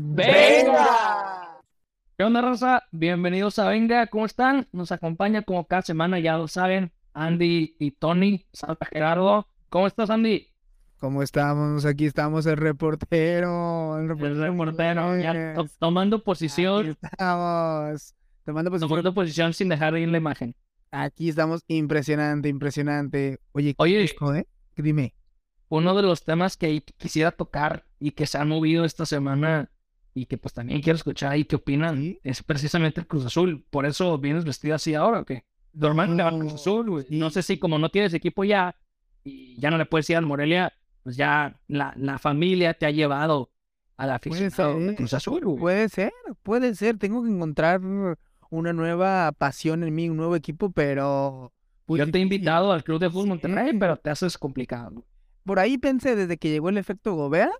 ¡Venga! ¿Qué onda, raza? Bienvenidos a Venga, ¿cómo están? Nos acompaña como cada semana, ya lo saben, Andy y Tony, Santa Gerardo. ¿Cómo estás, Andy? ¿Cómo estamos? Aquí estamos el reportero. El reportero, El reportero, ya to- tomando Aquí posición, estamos. Tomando posición. tomando posición sin dejar de ir la imagen. Aquí estamos. Impresionante, impresionante. Oye, ¿qué Oye. dijo, eh? Dime. Uno de los temas que quisiera tocar y que se han movido esta semana y que pues también quiero escuchar y qué opinan es precisamente el Cruz Azul. Por eso vienes vestido así ahora, ¿o qué? Normal le va al Cruz No, Azul, güey. No sé si como no tienes equipo ya y ya no le puedes ir al Morelia, pues ya la, la familia te ha llevado a la afición de Cruz Azul, güey. Puede ser, puede ser. Tengo que encontrar una nueva pasión en mí, un nuevo equipo, pero. pues, Yo te he invitado al Club de Fútbol Monterrey, pero te haces complicado. Por ahí pensé desde que llegó el efecto Gobea,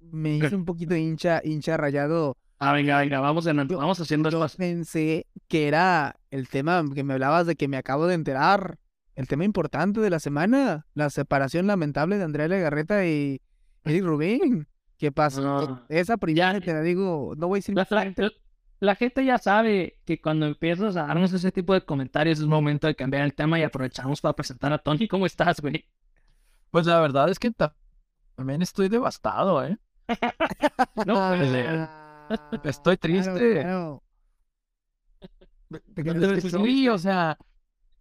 me hice un poquito hincha, hincha rayado. Ah, venga, venga, vamos, en- Yo- vamos haciendo Yo esto. pensé que era el tema que me hablabas de que me acabo de enterar. El tema importante de la semana. La separación lamentable de Andrea Legarreta y Eric Rubín. ¿Qué pasó? No. Esa primera Ya- te la digo, no voy a decir La, la- la- gente ya sabe que cuando empiezas a darnos ese tipo de comentarios es momento de cambiar el tema y aprovechamos para presentar a Tony. ¿Cómo estás, güey? Pues la verdad es que ta- también estoy devastado, ¿eh? No puede ser. Ah, Estoy triste. claro. Sí, o sea,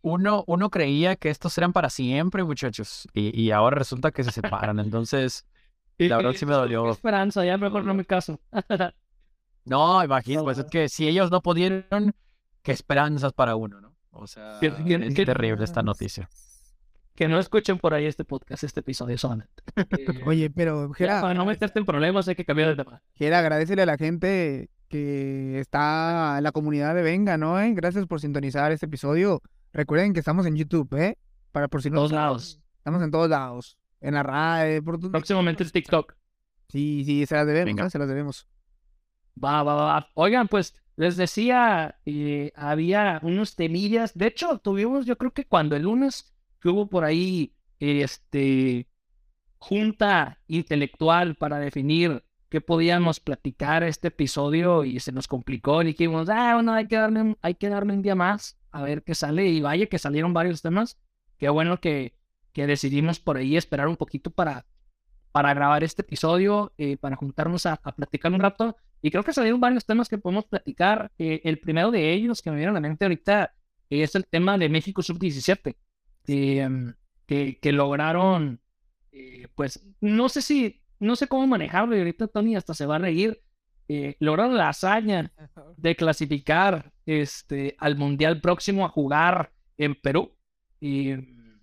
uno, uno creía que estos eran para siempre, muchachos, y, y ahora resulta que se separan, entonces, la verdad sí me dolió. esperanza, ya mejor no me caso. No, imagino, pues es que si ellos no pudieron, qué esperanzas para uno, ¿no? O sea, es terrible esta noticia. Que no escuchen por ahí este podcast, este episodio solamente. Eh, Oye, pero ya, Gera, para no meterte en problemas hay que cambiar de tema. Gera, agradecele a la gente que está en la comunidad de Venga, ¿no? eh? Gracias por sintonizar este episodio. Recuerden que estamos en YouTube, ¿eh? Para por si no Todos lados. Estamos en todos lados. En la RAE, por donde- Próximamente el TikTok. Sí, sí, se las debemos, Venga. ¿no? Se las debemos. Va, va, va. Oigan, pues les decía, eh, había unos temillas. De hecho, tuvimos, yo creo que cuando el lunes que hubo por ahí, este, junta intelectual para definir qué podíamos platicar este episodio y se nos complicó y dijimos, ah, bueno, hay que darle un, hay que darle un día más a ver qué sale. Y vaya que salieron varios temas. Qué bueno que, que decidimos por ahí esperar un poquito para, para grabar este episodio, eh, para juntarnos a, platicar un rato. Y creo que salieron varios temas que podemos platicar. Eh, el primero de ellos que me viene a la mente ahorita es el tema de México Sub-17, que, em, que, que lograron, eh, pues, no sé si, no sé cómo manejarlo y ahorita Tony hasta se va a reír. eh, lograron la hazaña de clasificar este, al Mundial próximo a jugar en Perú. Y mm,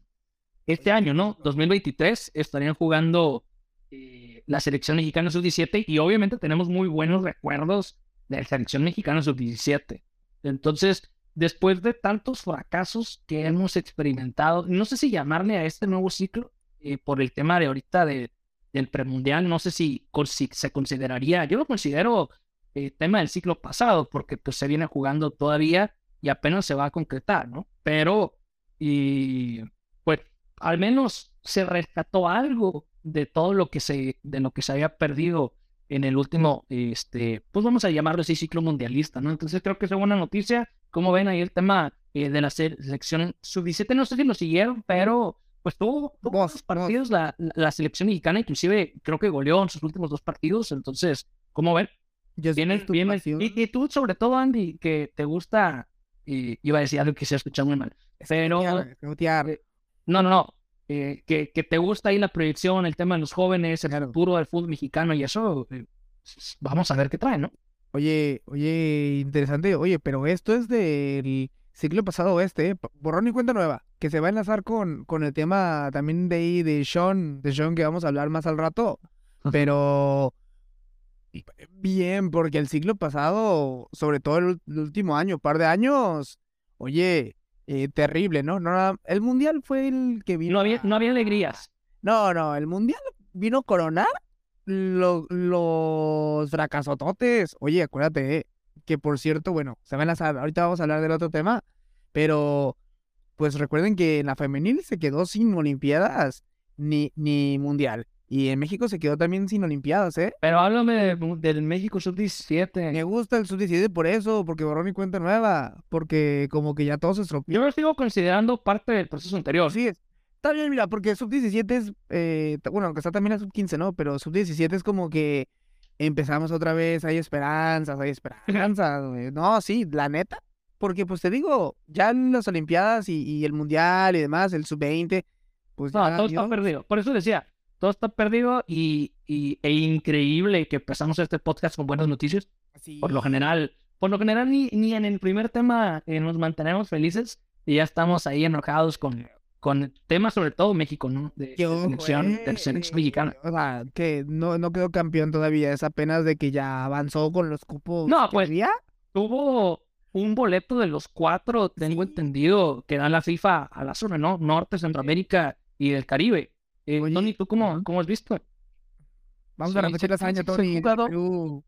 este año, ¿no? 2023 estarían jugando eh, la selección mexicana sub-17 y obviamente tenemos muy buenos recuerdos de la selección mexicana sub-17. Entonces, después de tantos fracasos que hemos experimentado, no sé si llamarle a este nuevo ciclo eh, por el tema de ahorita de, del premundial, no sé si, se consideraría, yo lo considero eh, tema del ciclo pasado porque pues se viene jugando todavía y apenas se va a concretar, ¿no? Pero, y pues al menos se rescató algo de todo lo que se, de lo que se había perdido en el último, este, pues vamos a llamarlo así, ciclo mundialista, ¿no? Entonces creo que es una buena noticia. Como ven ahí el tema eh, de la se- selección sub-17, no sé si lo siguieron, pero pues tuvo, tuvo Vos, partidos la, la, la selección mexicana, inclusive creo que goleó en sus últimos dos partidos, entonces, ¿cómo ven? Yo sé Viene, que tu viene- pasión- y, y tú sobre todo, Andy, que te gusta, y iba a decir algo que se ha escuchado muy mal, pero... Eh, No, no, no. eh, que, que te gusta ahí la proyección, el tema de los jóvenes, el futuro del fútbol mexicano y eso, eh, vamos a ver qué trae, ¿no? Oye, oye, interesante. Oye, pero esto es del ciclo pasado este, ¿eh? Borrón y cuenta nueva, que se va a enlazar con, con el tema también de ahí de Sean, de Sean que vamos a hablar más al rato. Pero bien, porque el ciclo pasado, sobre todo el, último año, par de años, oye, eh, terrible, ¿no? No, el mundial fue el que vino. No había, no había alegrías. No, no, el mundial vino a coronar lo- los fracasototes. Oye, acuérdate eh, que por cierto, bueno, se van a ahorita vamos a hablar del otro tema, pero pues recuerden que en la femenil se quedó sin Olimpiadas ni, ni mundial. Y en México se quedó también sin Olimpiadas, ¿eh? Pero háblame de- del México Sub-17. Me gusta el sub-17 por eso, porque borró mi cuenta nueva, porque como que ya todo se estropeó. Yo lo sigo considerando parte del proceso anterior. Sí, está bien, mira, porque sub-17 es, eh, bueno, aunque está también la sub-15, ¿no? Pero sub-17 es como que empezamos otra vez, hay esperanzas, hay esperanzas, güey. No, sí, la neta, porque pues te digo, ya en las Olimpiadas y, y el Mundial y demás, el sub-20, pues No, ya todo está perdido. Por eso decía, todo está perdido y, y- e increíble que empezamos este podcast con buenas noticias. Por lo general, por lo general ni, ni en el primer tema eh, nos mantenemos felices y ya estamos ahí enojados con, con temas sobre todo México, ¿no? De, Que de selección, de eh, selección mexicana. O sea, que no, no quedó campeón todavía, es apenas de que ya avanzó con los cupos. No, pues, había. Tuvo un boleto de los cuatro, tengo Sí. entendido, que da la FIFA a la zona, ¿no? Norte, Centroamérica y del Caribe. Eh, Oye, Tony, ¿tú cómo, cómo has visto? Vamos Sí, a repetir la hazaña, sí, se ha Tony.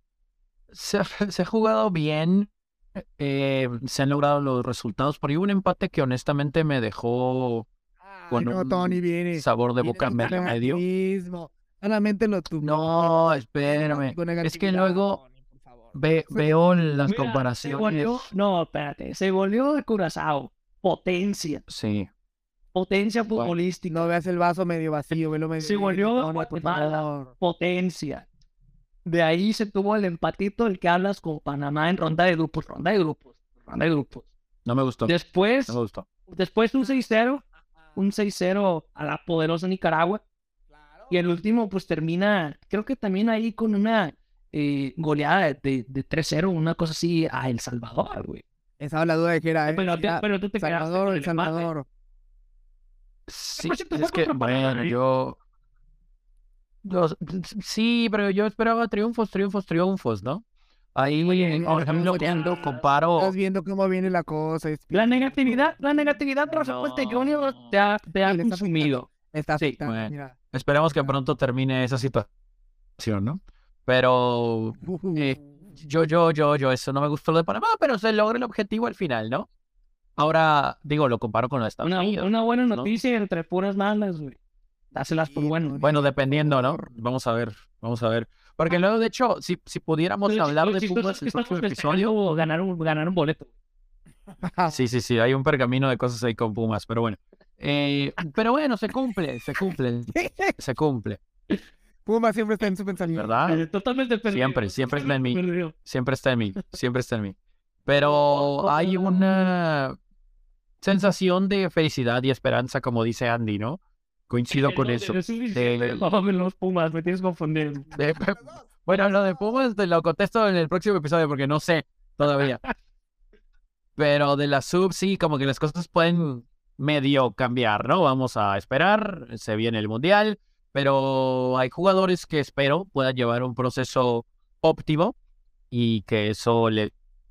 se, ha- se ha jugado bien. eh, se han logrado los resultados. Por ahí un empate que honestamente me dejó con no, un Tony viene. sabor de boca medio. Solamente lo tuvo. No, espérame. Es que luego ve- veo las Mira, se comparaciones. volvió- no, espérate, se volvió de Curazao. Potencia, Sí. potencia futbolística, No veas el vaso medio vacío, velo medio Se volvió favor. potencia. De ahí se tuvo el empatito del que hablas con Panamá en ronda de grupos, ronda de grupos, ronda de grupos. No me gustó. Después, No me gustó. después un 6-0, un 6-0 a la poderosa Nicaragua. Y el último, pues termina, creo que también ahí con una eh, goleada de, de 3-0, una cosa así a El Salvador, güey. Estaba la duda de que era, ¿eh? Pero, pero tú te Salvador, El el empate. Salvador. Sí, cierto, es que, bueno, ¿eh? yo... yo- Sí, pero yo esperaba triunfos, triunfos, triunfos, ¿no? Ahí, Oye, por ejemplo, oye, cuando comparo... Estás viendo cómo viene la cosa. es- La negatividad, la negatividad, por supuesto, Junior te ha, te ha consumido. Está Sí, bueno. mira. Esperemos que pronto termine esa situación, ¿no? Pero eh, yo, yo, yo, yo, eso no me gustó lo de Panamá, pero se logra el objetivo al final, ¿no? Ahora, digo, lo comparo con lo de Estados Una, Unidos. una buena ¿no? noticia entre puras malas, güey. Dáselas por bueno. Bueno, dependiendo, ¿no? Vamos a ver, vamos a ver. Porque luego, de hecho, si, si pudiéramos hablar de Pumas es que próximo episodio. ganar un, ganar un boleto. Sí, sí, sí, hay un pergamino de cosas ahí con Pumas, pero bueno. Eh, pero bueno, se cumple, se cumple, se cumple, Puma siempre está en su pensamiento. ¿verdad? Eh, Totalmente perdido. Siempre, siempre está en mí. Perdido. Siempre está en mí, siempre está en mí. Pero hay una sensación de felicidad y esperanza, como dice Andy, ¿no? Coincido con eso. de- los Pumas, me tienes confundido. Bueno, lo de Pumas te lo contesto en el próximo episodio porque no sé todavía. Pero de la sub, sí, como que las cosas pueden medio cambiar, ¿no? Vamos a esperar, se viene el mundial, pero hay jugadores que espero puedan llevar un proceso óptimo y que eso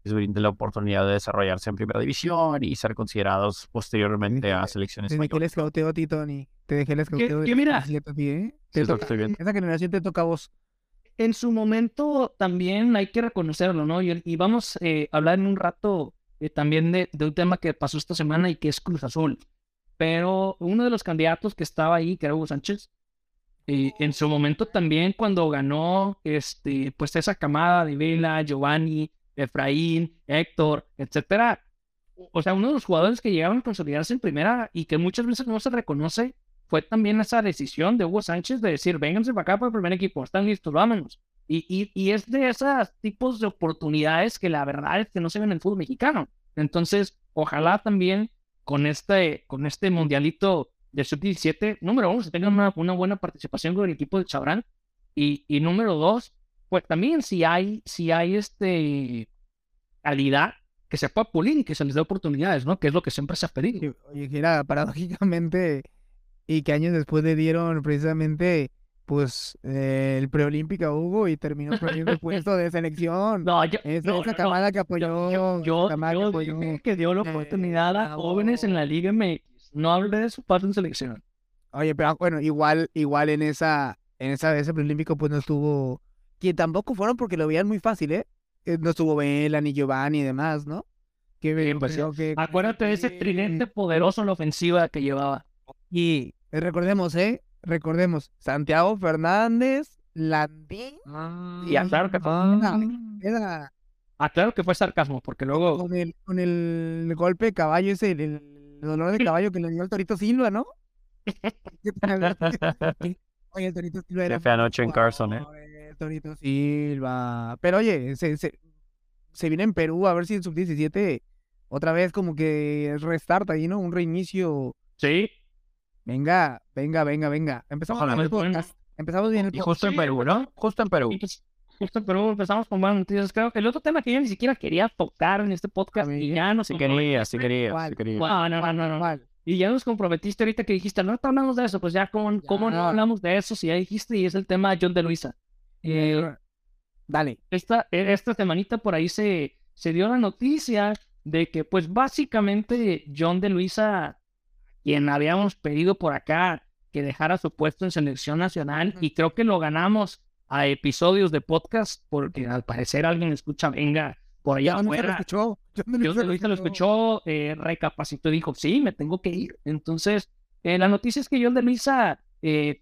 les brinde la oportunidad de desarrollarse en primera división y ser considerados posteriormente a selecciones Te dejé el mayores. escauteo a ti, Tony. Te dejé el escauteo. que de mira, 17 a ti, ¿eh? Sí, Te. Esa generación te toca a vos. en su momento también hay que reconocerlo, ¿no? Y, y vamos eh, a hablar en un rato eh, también de, de un tema que pasó esta semana y que es Cruz Azul. Pero uno de los candidatos que estaba ahí, que era Hugo Sánchez, eh, en su momento también cuando ganó este, pues esa camada de Vela, Giovanni, Efraín, Héctor, etcétera. o- sea, uno de los jugadores que llegaron a consolidarse en primera y que muchas veces no se reconoce fue también esa decisión de Hugo Sánchez de decir, vénganse para acá para el primer equipo, están listos, vámonos. Y, y, y es de esos tipos de oportunidades que la verdad es que no se ven en el fútbol mexicano. Entonces, ojalá también con este, con este mundialito de sub-17, número uno, se tenga una, una buena participación con el equipo de Chabrán. Y, y número dos, pues también si hay, si hay este calidad que se pueda pulir y que se les dé oportunidades, ¿no? Que es lo que siempre se ha pedido. Oye, que era paradójicamente, y que años después le dieron precisamente, pues, eh, el preolímpico a Hugo y terminó perdiendo el puesto de selección. No, yo, Esa, no, esa no, camada que apoyó, yo, esa yo, camada que yo apoyó. dije que dio la Eh, oportunidad a jóvenes en la Liga MX. No hablé de su parte en selección. Oye, pero bueno, igual, igual en esa, en esa, ese preolímpico, pues no estuvo, que tampoco fueron porque lo veían muy fácil, ¿eh? Eh, No estuvo Vela ni Giovanni y demás, ¿no? Que Sí, pues, creo que Acuérdate de ese tridente poderoso en la ofensiva que llevaba. Y eh, recordemos, ¿eh? recordemos, Santiago Fernández, Landín Y aclaro que, era aclaro que fue sarcasmo, porque luego con el, con el golpe de caballo ese, el, el dolor de caballo que le dio el Torito Silva, ¿no? Oye, el Torito Silva era Qué fea noche en Carson, ¿eh? El Torito Silva. Pero oye, se, se, se viene en Perú a ver si en sub-17 otra vez como que restart ahí, ¿no? Un reinicio. sí, Venga, venga, venga, venga. Empezamos Ojalá, con el bueno. podcast. Empezamos bien el Y podcast. justo en Perú, ¿no? Justo en Perú. y pues, justo en Perú empezamos con buenas noticias. Creo que el otro tema que yo ni siquiera quería tocar en este podcast, y ya no Si sé quería, si quería, ¿Cuál? si quería. No, no, no, no, no. ¿Cuál? Y ya nos comprometiste ahorita que dijiste, no te hablamos de eso, pues ya, ¿cómo, cómo no hablamos de eso? Si ya dijiste, y es el tema de John de Luisa. Eh, Dale. esta, eh, esta semanita por ahí se, se dio la noticia de que, pues básicamente, John de Luisa, quien habíamos pedido por acá que dejara su puesto en selección nacional, y creo que lo ganamos a episodios de podcast, porque al parecer alguien escucha, venga, por allá no se lo afuera. escuchó. John de Luisa de Luisa lo escuchó, eh, recapacitó y dijo, sí, me tengo que ir. Entonces, eh, la noticia es que John de Luisa, eh,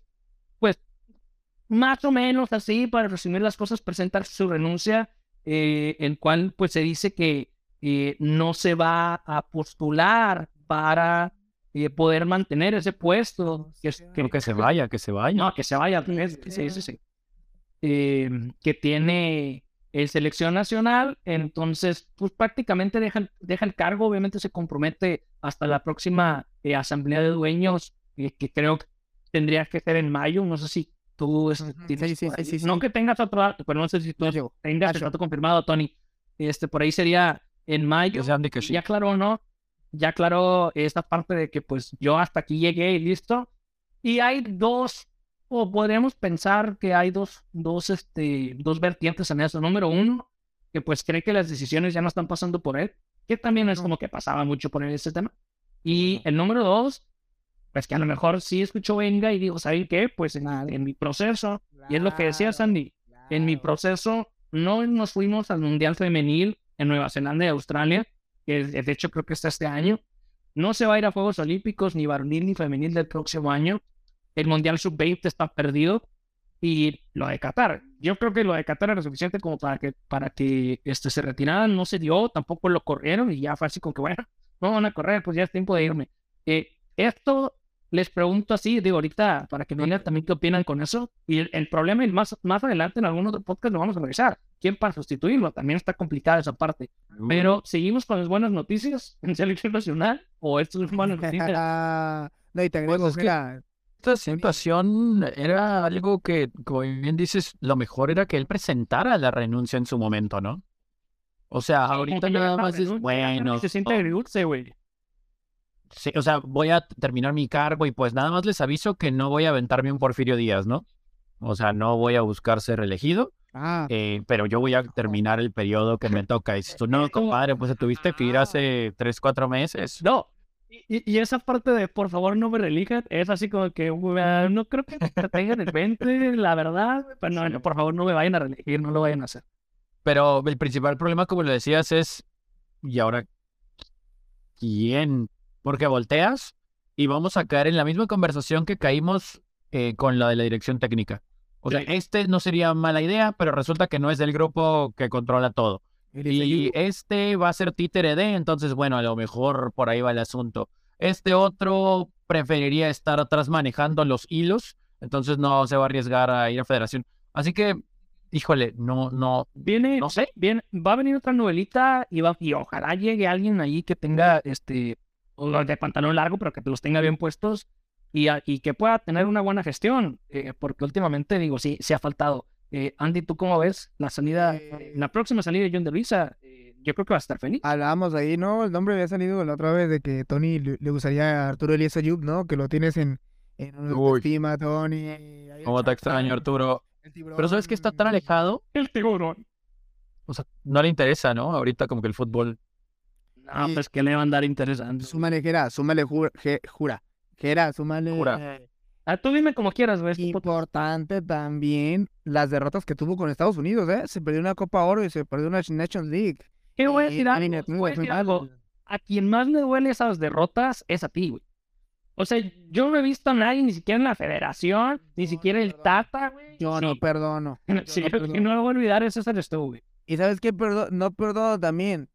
más o menos así, para resumir las cosas, presenta su renuncia, eh, en cual pues se dice que eh, no se va a postular para eh, poder mantener ese puesto. Que, es- que- Creo que se vaya, que se vaya. no, que se vaya al revés, sí, sí, sí. Eh, que tiene el selección nacional, entonces, pues prácticamente deja, el- deja el cargo, obviamente se compromete hasta la próxima eh, asamblea de dueños, eh, que creo que tendría que ser en mayo, no sé si tú es- Ujú, tienes sí, sí, sí, ahí- sí, sí. no que tengas otro dato, pero no sé si tú llegó. tengas el dato confirmado, Tony, este, por ahí sería en mayo, Que ya aclaró, ¿no? Ya aclaró esta parte de que pues yo hasta aquí llegué y listo. Y hay dos, o podríamos pensar que hay dos, dos, este, dos vertientes en eso. Número uno, que pues cree que las decisiones ya no están pasando por él, que también es No. como que pasaba mucho por él ese tema. Y el número dos, pues que a lo mejor sí escuchó venga y digo, ¿saben qué? Pues en, en mi proceso, y es lo que decía Claro, Sandy, en mi claro. proceso no nos fuimos al Mundial Femenil en Nueva Zelanda y Australia, que de hecho creo que está este año. No se va a ir a Juegos Olímpicos ni varonil ni femenil del próximo año. El Mundial Sub-20 está perdido. Y lo de Qatar, yo creo que lo de Qatar era suficiente como para que, para que este, se retiraran, no se dio, tampoco lo corrieron y ya fue así como que, bueno, no van a correr, pues ya es tiempo de irme. Eh, esto les pregunto así, digo, ahorita para que me digan también qué opinan con eso. Y el, el problema, y más, más adelante en algún otro podcast lo vamos a revisar. ¿Quién para sustituirlo? También está complicada esa parte. Pero seguimos con las buenas noticias en selección nacional o esto es malas noticias. no, y te agrego, Pues es que- mira, Esta situación era algo que, como bien dices, lo mejor era que él presentara la renuncia en su momento, ¿no? O sea, ahorita nada más es, bueno, Se siente agridulce, güey. Sí, o sea, voy a terminar mi cargo y pues nada más les aviso que no voy a aventarme un Porfirio Díaz, ¿no? O sea, no voy a buscar ser elegido, ah, eh, pero yo voy a terminar el periodo que me toca. Y dices tú, no, compadre, pues te tuviste que ir hace tres, cuatro meses. No. Y, y- esa parte de por favor no me relijan es así como que no creo que te tengan en mente, la verdad. Pero no, no, por favor no me vayan a reelegir, no lo vayan a hacer. Pero el principal problema, como lo decías, es, ¿y ahora quién? Porque volteas y vamos a caer en la misma conversación que caímos eh, con la de la dirección técnica. O sea, este no sería mala idea, pero resulta que no es del grupo que controla todo. Y este va a ser títere de, entonces, bueno, a lo mejor por ahí va el asunto. Este otro preferiría estar atrás manejando los hilos, entonces no se va a arriesgar a ir a federación. Así que, híjole, no, no, Viene, no sé. Bien, va a venir otra novelita y, va, y ojalá llegue alguien ahí que tenga este o de pantalón largo, pero que los tenga bien puestos y, a- y que pueda tener una buena gestión, eh, porque últimamente digo, sí, se ha faltado. Eh, Andy, ¿tú cómo ves la salida, Eh, la próxima salida de John de Luisa? Eh, yo creo que va a estar feliz. Hablábamos ahí, ¿no? El nombre había salido la otra vez de que Tony le, le gustaría a Arturo Elías Ayub, ¿no? Que lo tienes en, en una estima, Tony. cómo te extraño, Arturo. Pero sabes que está tan alejado, El tiburón. o sea, no le interesa, ¿no? Ahorita como que el fútbol. No, Sí. pues que le va a andar interesante. Súmale, Jera, súmale, jura. je- jura. Jera, súmale. Jura. Ah, tú dime como quieras, güey. Importante también las derrotas que tuvo con Estados Unidos, ¿eh? Se perdió una Copa Oro y se perdió una Nations League. ¿Qué voy a decir algo? Voy a fue decir mal. algo. A quien más le duele esas derrotas es a ti, güey. O sea, yo no he visto a nadie, ni siquiera en la federación, ni No, siquiera el perdón. Tata, güey. Yo no perdono. Sí, no el perdono. no lo voy a olvidar, ese eres tú, güey. Y sabes qué, Perdo- no perdono también.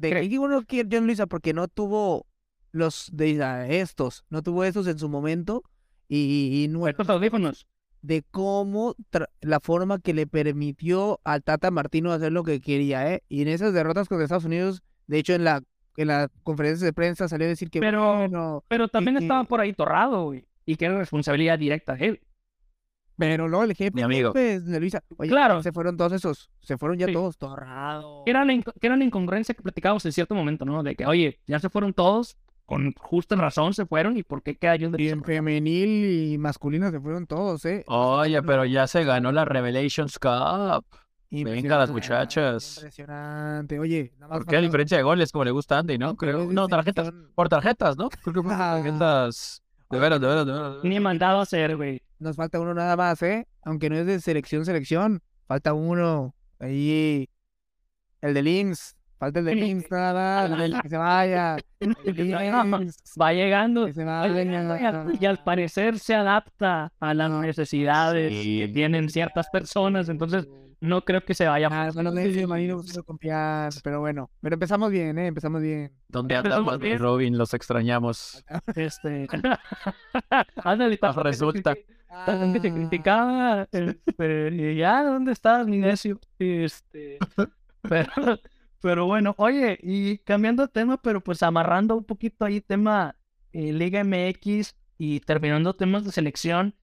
De ¿Qué? qué bueno que John Luisa, porque no tuvo los de ah, estos, no tuvo estos en su momento. Y, y no- Estos audífonos. de cómo la forma que le permitió al Tata Martino hacer lo que quería, ¿eh? Y en esas derrotas contra Estados Unidos, de hecho en la en la conferencia de prensa salió a decir que Pero- bueno, Pero también que- estaba por ahí torrado, güey. Y que era responsabilidad directa de él. Pero no el jefe Mi amigo. pues, Luisa. Oye, Claro. se fueron todos esos, se fueron ya Sí. todos torrados. Que era, la, que era la incongruencia que platicábamos en cierto momento, ¿no? De que, oye, ya se fueron todos, con justa razón se fueron, ¿y por qué queda yo de Y en femenil y masculino se fueron todos, ¿eh? Oye, pero ya se ganó la Revelations Cup. Venga, las Impresionante, muchachas. Impresionante. Oye, nada más ¿Por qué? A falta- diferencia de goles, como le gusta a Andy, ¿no? Creo. No, tarjetas. Por tarjetas, ¿no? Creo que por Ah. tarjetas. De veras, de veras, de veras. Ni mandado a hacer, güey. Nos falta uno nada más, ¿eh? Aunque no es de selección, selección. Falta uno. Ahí. El de Links. Falta el de Links nada más. que se vaya. Va llegando. que se Oye, Y al, vaya. y al parecer se adapta a las necesidades Sí. que tienen ciertas personas, entonces no creo que se vaya Ah, bueno, ese Marino quiero confiar, pero bueno. Pero empezamos bien, ¿eh? Empezamos bien. ¿Dónde Empezamos andamos, bien. Robin? Los extrañamos. Este. Ándale, resulta. tanto que te criticaba. este, y ya, ¿dónde estás, mi necio? Este. Pero, pero bueno, oye, y cambiando de tema, pero pues amarrando un poquito ahí tema eh, Liga MX y terminando temas de selección.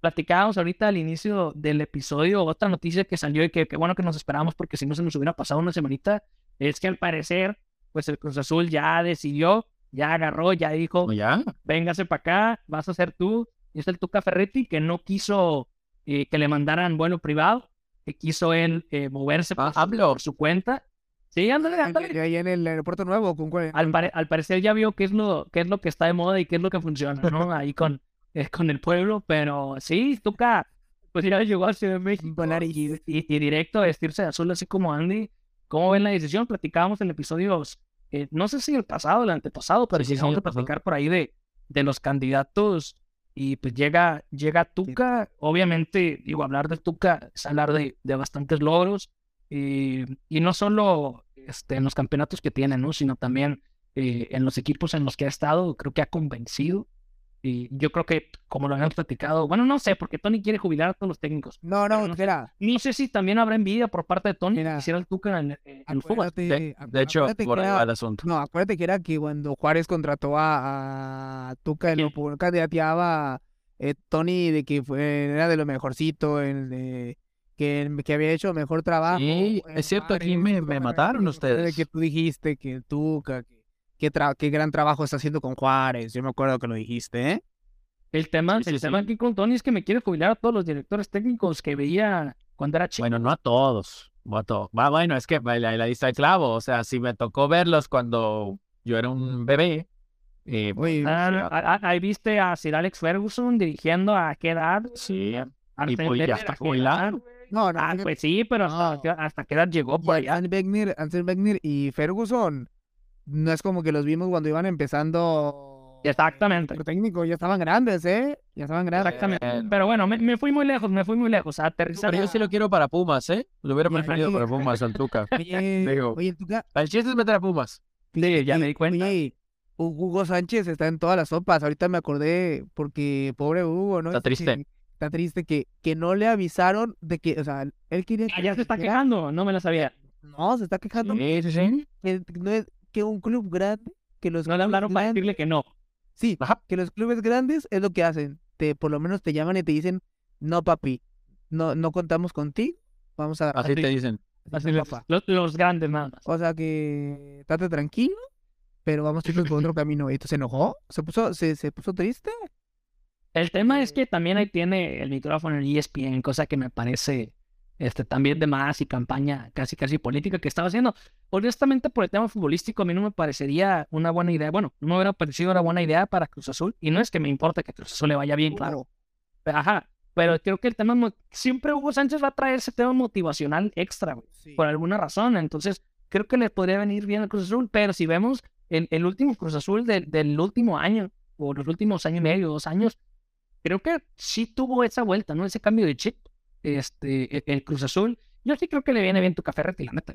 Platicábamos ahorita al inicio del episodio otra noticia que salió y que, que bueno que nos esperamos porque si no se nos hubiera pasado una semanita, es que al parecer, pues el Cruz Azul ya decidió, ya agarró, ya dijo, ¿No ya? véngase para acá, vas a ser tú. Y es el Tuca Ferretti que no quiso eh, que le mandaran vuelo privado, que quiso él eh, moverse Ah, hablo. por su cuenta. Sí, ándale, ándale. Ahí en el aeropuerto nuevo, ¿con cuál? Al, pare- al parecer ya vio qué es lo qué es lo que está de moda y qué es lo que funciona, ¿no? Ahí con, eh, con el pueblo, pero sí, Tuca, pues ya llegó a Ciudad de México nariz. y, y directo a vestirse de azul así como Andy. ¿Cómo ven la decisión? Platicábamos en episodios, eh, no sé si el pasado el antepasado, pero Sí, vamos a platicar por ahí de, de los candidatos. Y pues llega, llega Tuca, obviamente, digo, hablar de Tuca es hablar de, de bastantes logros. Y, y no solo este, en los campeonatos que tiene, ¿no? Sino también eh, en los equipos en los que ha estado, creo que ha convencido. Y yo creo que, como lo habíamos platicado, bueno, no sé, porque Tony quiere jubilar a todos los técnicos. No, no, no espera. No sé si también habrá envidia por parte de Tony Mira, que quisiera el Tuca en, el- en el fútbol. Acuérdate, De, hecho, por era- va el asunto. No, acuérdate que era que cuando Juárez contrató a, a Tuca, lo candidateaba eh, Tony de que fue, era de lo mejorcito, el de, que, que había hecho mejor trabajo. Sí, es cierto, aquí me- me mataron de ustedes. Que tú dijiste que Tuca, que, que tra- qué gran trabajo está haciendo con Juárez. Yo me acuerdo que lo dijiste, ¿eh? El tema, Sí, sí, el sí. tema aquí con Tony es que me quiere jubilar a todos los directores técnicos que veía cuando era chico. Bueno, no a todos. no a todos. Va, bueno, es que la, la lista de clavo. O sea, si me tocó verlos cuando yo era un bebé. eh, Oye, Ah, sí, ah, ah, ahí viste a Sir Alex Ferguson dirigiendo a qué edad. sí. Arsène pues ya está ¿a qué jubilado. No, no, Ah, fíjate, pues sí, pero hasta, No. qué- hasta qué edad llegó por allá. Beckner, Beckner y Ferguson, no es como que los vimos cuando iban empezando. Exactamente. el técnico, ya estaban grandes, ¿eh? Ya estaban grandes. Exactamente. Pero bueno, me, me fui muy lejos, me fui muy lejos. A aterrizar. Pero yo sí lo quiero para Pumas, ¿eh? Lo hubiera preferido para Pumas al Tuca. Oye, Digo. oye, Tuca, El chiste es meter a Pumas. Sí, ya me di cuenta. Oye, Hu- Hugo Sánchez está en todas las sopas. Ahorita me acordé porque pobre Hugo, ¿no? Está Es triste. Está triste que, que no le avisaron de que, o sea, él quería Ah, que ya se está quejando, no me la sabía. No, se está quejando Sí, sí, sí. que, no es, que un club grande, que los No le hablaron para decirle que no. Sí, Ajá. que los clubes grandes es lo que hacen. Te, por lo menos te llaman y te dicen, no papi, no, no contamos contigo, vamos a Así te dicen. así los, papá". los- los grandes nada más. O sea que estate tranquilo, pero vamos a irnos por otro camino. Y entonces se enojó, se puso, se, se puso triste. El tema es que también ahí tiene el micrófono en ESPN, cosa que me parece este, también de más y campaña casi casi política que estaba haciendo. Honestamente, por el tema futbolístico, a mí no me parecería una buena idea. Bueno, no me hubiera parecido una buena idea para Cruz Azul. Y no es que me importe que Cruz Azul le vaya bien, claro. Pero, Ajá. Pero creo que el tema, siempre Hugo Sánchez va a traer ese tema motivacional extra, güey, por alguna razón. Entonces, creo que le podría venir bien al Cruz Azul. Pero si vemos el, el último Cruz Azul del- del último año, por los últimos año y medio, dos años, creo que sí tuvo esa vuelta, ¿no? Ese cambio de chip, este, e- el Cruz Azul. Yo sí creo que le viene bien tu café la neta.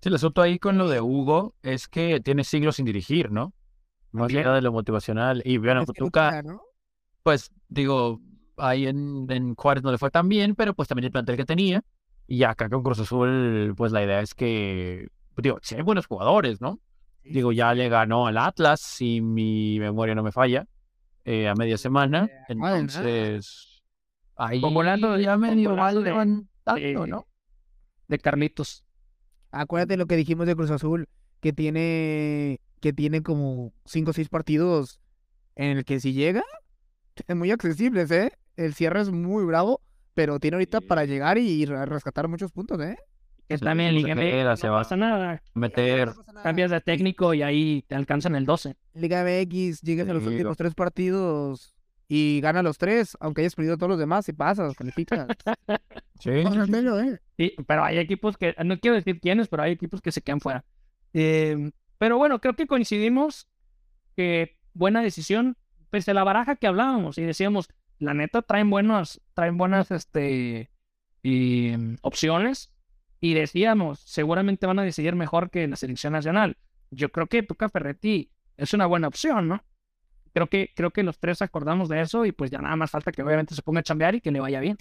Sí, el asunto ahí con lo de Hugo es que tiene siglos sin dirigir, ¿no? Más allá de lo motivacional. Y bueno, Tuca, Tuca, ¿no? pues digo, ahí en, en Juárez no le fue tan bien, pero pues también el plantel que tenía. Y acá con Cruz Azul, pues la idea es que, digo, sí hay buenos jugadores, ¿no? Digo, ya le ganó al Atlas, si mi memoria no me falla, eh, a media semana. ah, de nada. Entonces, ahí volando- ya medio van tanto, de- ¿no? De Carlitos. Acuérdate lo que dijimos de Cruz Azul, que tiene, que tiene como cinco o seis partidos en el que si llega, es muy accesibles, ¿eh? El cierre es muy bravo, pero tiene ahorita para llegar y re- rescatar muchos puntos, ¿eh? Que Sí, también Liga MX, se no va. pasa nada. Meter. Cambias de técnico y ahí te alcanzan el 12. Liga MX, llegas a los Sí, últimos tres partidos y gana los tres, aunque hayas perdido todos los demás y pasas, calificas. Sí, Pásatelo, ¿eh? Sí, pero hay equipos que, no quiero decir quiénes, pero hay equipos que se quedan fuera. Eh, pero bueno, creo que coincidimos que buena decisión, pese a la baraja que hablábamos y decíamos, la neta traen buenas, traen buenas este, y, mm, opciones y decíamos, seguramente van a decidir mejor que la selección nacional. Yo creo que Tuca Ferretti es una buena opción, ¿no? Creo que, creo que los tres acordamos de eso y pues ya nada más falta que obviamente se ponga a chambear y que le vaya bien.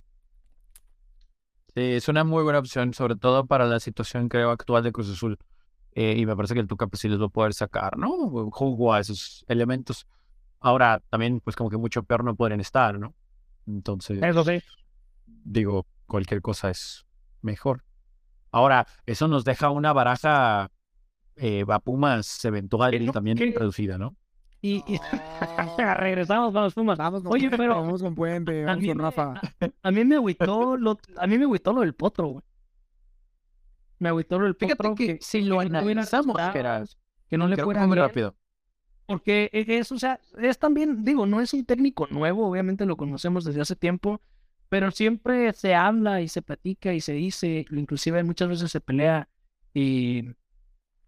Sí, es una muy buena opción, sobre todo para la situación, creo, actual de Cruz Azul. Eh, y me parece que el Tuca pues, sí les va a poder sacar, ¿no? Jugo a esos elementos. Ahora, también, pues como que mucho peor no pueden estar, ¿no? Entonces, Eso sí. digo, cualquier cosa es mejor. Ahora, eso nos deja una baraja eh, a Pumas eventual Que no- también que- reducida, ¿no? Y, y- regresamos, vamos, Pumas. Vamos con, Oye, pero vamos con Puente, a vamos mí con me- Rafa. a mí me agüitó lo, a mí me agüitó lo del potro, güey. Me agüitó lo del Fíjate potro que si lo que no hubiera analizamos, resultados, Gerard, que no le que fuera fue muy rápido. Porque es, o sea, es también, digo, no es un técnico nuevo, obviamente lo conocemos desde hace tiempo, pero siempre se habla y se platica y se dice, inclusive muchas veces se pelea y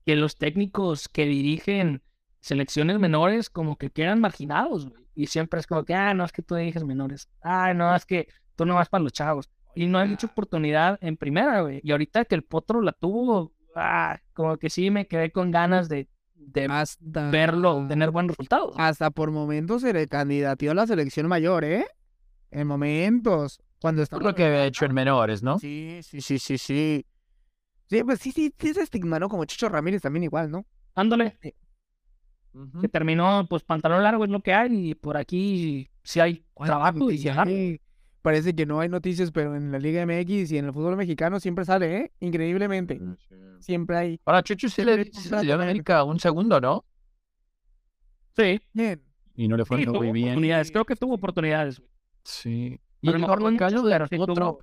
que los técnicos que dirigen selecciones menores como que quedan marginados. Y siempre es como que, ah, no, es que tú diriges menores. Ah, no, es que tú no vas para los chavos. Y no hay mucha oportunidad en primera, güey. Y ahorita que el Potro la tuvo, ah, como que sí me quedé con ganas de, de Hasta, verlo tener buenos resultados. hasta por momentos se le candidateó a la selección mayor, ¿eh? En momentos. Cuando Por estaba... lo que había hecho en menores, ¿no? Sí, sí, sí, sí, sí. Sí, pues sí, sí, sí se estigma, ¿no? Como Chicho Ramírez también igual, ¿no? Ándale, que terminó, pues pantalón largo es lo que hay y por aquí sí hay trabajo y llegar. Parece que no hay noticias, pero en la Liga MX y en el fútbol mexicano siempre sale, ¿eh? Increíblemente. Siempre hay. Ahora, Chucho sí le, dio a América un segundo, ¿no? Sí, Bien. Y no le fue sí, muy bien. oportunidades, creo que tuvo oportunidades. Sí. A lo el mejor pero sí otro,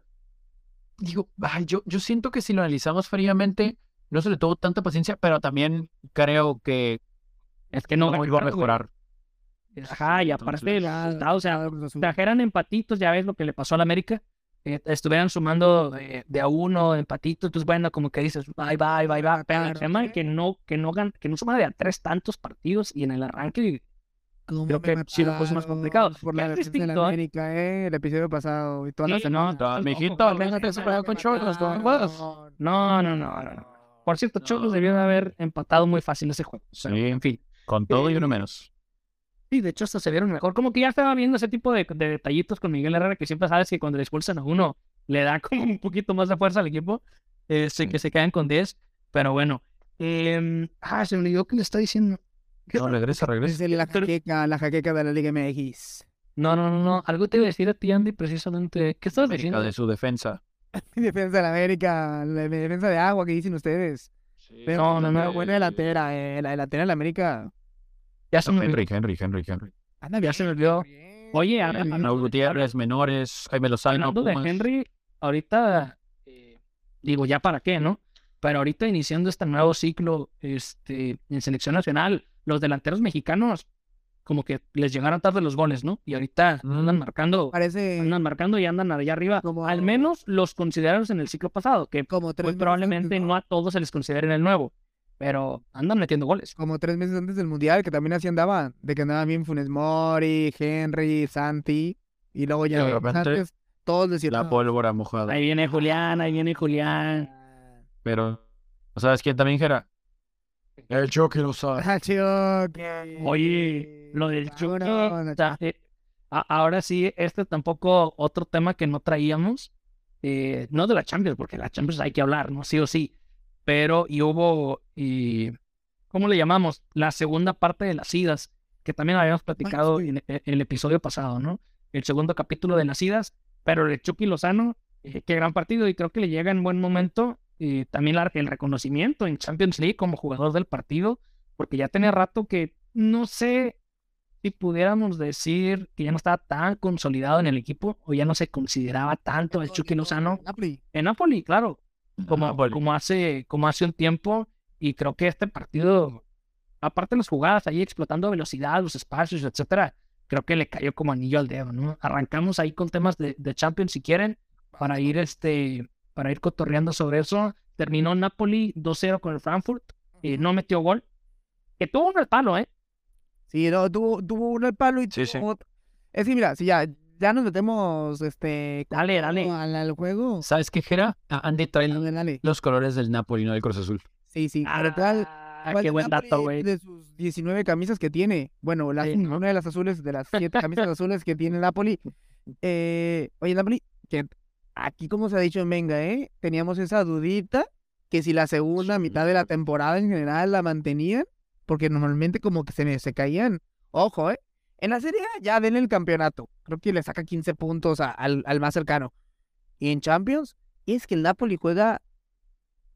digo, ay, yo, yo siento que si lo analizamos fríamente, no se le tuvo tanta paciencia, pero también creo que Es que no no iba a mejorar. Ajá, y aparte de resultados, o sea, trajeran empatitos, ya ves lo que le pasó al América. eh, estuvieran sumando de, de a uno empatitos, entonces bueno, como que dices, bye, bye, bye, bye. Pero el tema de ¿eh? que no, que no que no suma de a tres tantos partidos y en el arranque ¿Cómo creo me que sí lo puso más complicado. Por la de la ¿eh? América, ¿eh? El episodio pasado y todas las Sí, no, mijito, ojo, déjate superar con Cholos, no. No, no, no. Por cierto, Cholos debió de haber empatado muy fácil ese juego. Sí. En fin. Con todo y uno menos. Sí, de hecho hasta se vieron mejor. Como que ya estaba viendo ese tipo de, de detallitos con Miguel Herrera, que siempre sabes que cuando le expulsan a uno, le da como un poquito más de fuerza al equipo. Este, que se quedan con 10. Pero bueno. em, ah, se me olvidó que le está diciendo. No, regresa, Es regresa. el- la jaqueca, la jaqueca de la Liga MX. No, no, no, no. Algo te iba a decir a ti, Andy, precisamente. ¿Qué América diciendo? de su defensa. defensa de la América, la defensa de agua que dicen ustedes. Pero No, no, no. buena delantera, eh. La delantera de la América. Ya se me olvidó. Henry, Henry, Henry, Henry. Anda Ya se me olvidó. Oye. Raúl Gutiérrez, menores, Jaime Lozano, Hablando de. Henry, ahorita, eh, digo, ya para qué, ¿no? Pero ahorita iniciando este nuevo ciclo este, en selección nacional, los delanteros mexicanos como que les llegaron tarde los goles, ¿no? Y ahorita andan marcando, Parece andan marcando y andan allá arriba. Como- Al menos los considerados en el ciclo pasado, que como tres probablemente no a todos se les considere en el nuevo. pero andan metiendo goles. Como tres meses antes del Mundial, que también así andaban, de que andaban bien Funes Mori, Henry, Santi, y luego ya De repente, antes, todos decían, La "No, pólvora mojada. Ahí viene Julián, ahí viene Julián. Pero, ¿sabes quién también era? El Chucky lo sabe. Ah, Chucky. Oye, lo del Chucky, sea, eh, ahora sí, este tampoco otro tema que no traíamos, eh, no de la Champions, porque la Champions hay que hablar, ¿no? Sí o sí, pero y hubo, y, ¿cómo le llamamos? La segunda parte de las idas, que también habíamos platicado sí. en, en el episodio pasado, ¿no? El segundo capítulo de las idas, pero el Chucky Lozano, eh, qué gran partido, y creo que le llega en buen momento eh, también la- el reconocimiento en Champions League como jugador del partido, porque ya tenía rato que no sé si pudiéramos decir que ya no estaba tan consolidado en el equipo o ya no se consideraba tanto el Chucky Lozano Napoli. en Napoli, claro, como, Napoli. como hace como hace un tiempo y creo que este partido, aparte de las jugadas ahí explotando velocidad, los espacios, etcétera, creo que le cayó como anillo al dedo, ¿no? Arrancamos ahí con temas de, de Champions si quieren para ir este para ir cotorreando sobre eso. Terminó Napoli 2-0 con el Frankfurt, eh, no metió gol, que tuvo un al palo, ¿eh? Sí, no, tuvo, tuvo uno al palo y Sí, sí. tuvo otro. Es que mira, si ya, ya nos metemos este Dale, dale. Al, al juego. ¿Sabes qué, Jera? A- Andy trae Dale, dale. los colores del Napoli, no del Cruz Azul. Sí, sí. ¿cuál- Ah, cuál qué de buen dato, güey. De sus 19 camisas que tiene. Bueno, la- Sí, ¿no? una de las azules, de las siete camisas azules que tiene Napoli. Eh, oye, Napoli, que aquí como se ha dicho en Venga, ¿eh? Teníamos esa dudita que si la segunda mitad de la temporada en general la mantenían, porque normalmente como que se, me- se caían. Ojo, ¿eh? En la Serie ya den el campeonato. Creo que le saca 15 puntos a- al, al más cercano. Y en Champions, es que el Napoli juega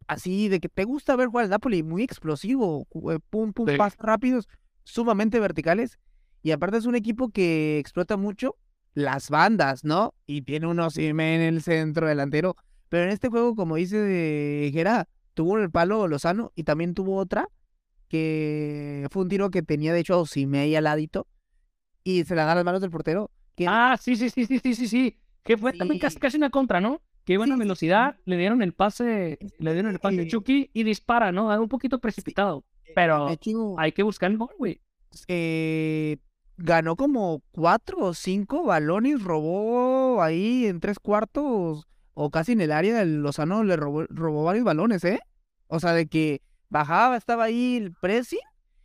así de que te gusta ver jugar al Napoli, muy explosivo, pum, pum, Sí. pasos rápidos, sumamente verticales. Y aparte es un equipo que explota mucho las bandas, ¿no? Y tiene un Osimhen en el centro delantero. Pero en este juego, como dice Gera, tuvo el palo Lozano y también tuvo otra que fue un tiro que tenía de hecho Osimhen ahí al ladito y se la da a las manos del portero. Que Ah, sí, sí, sí, sí, sí, sí, sí. Que fue también casi, una contra, ¿no? Que iban Sí, a sí, velocidad, le dieron el pase, le dieron el pase a. Chucky y dispara, ¿no? Un poquito precipitado. Pero de hecho, hay que buscar el gol, güey. eh, ganó como cuatro o cinco balones, robó ahí en tres cuartos o casi en el área, el Lozano le robó, robó varios balones, ¿eh? O sea, de que bajaba, estaba ahí el pressing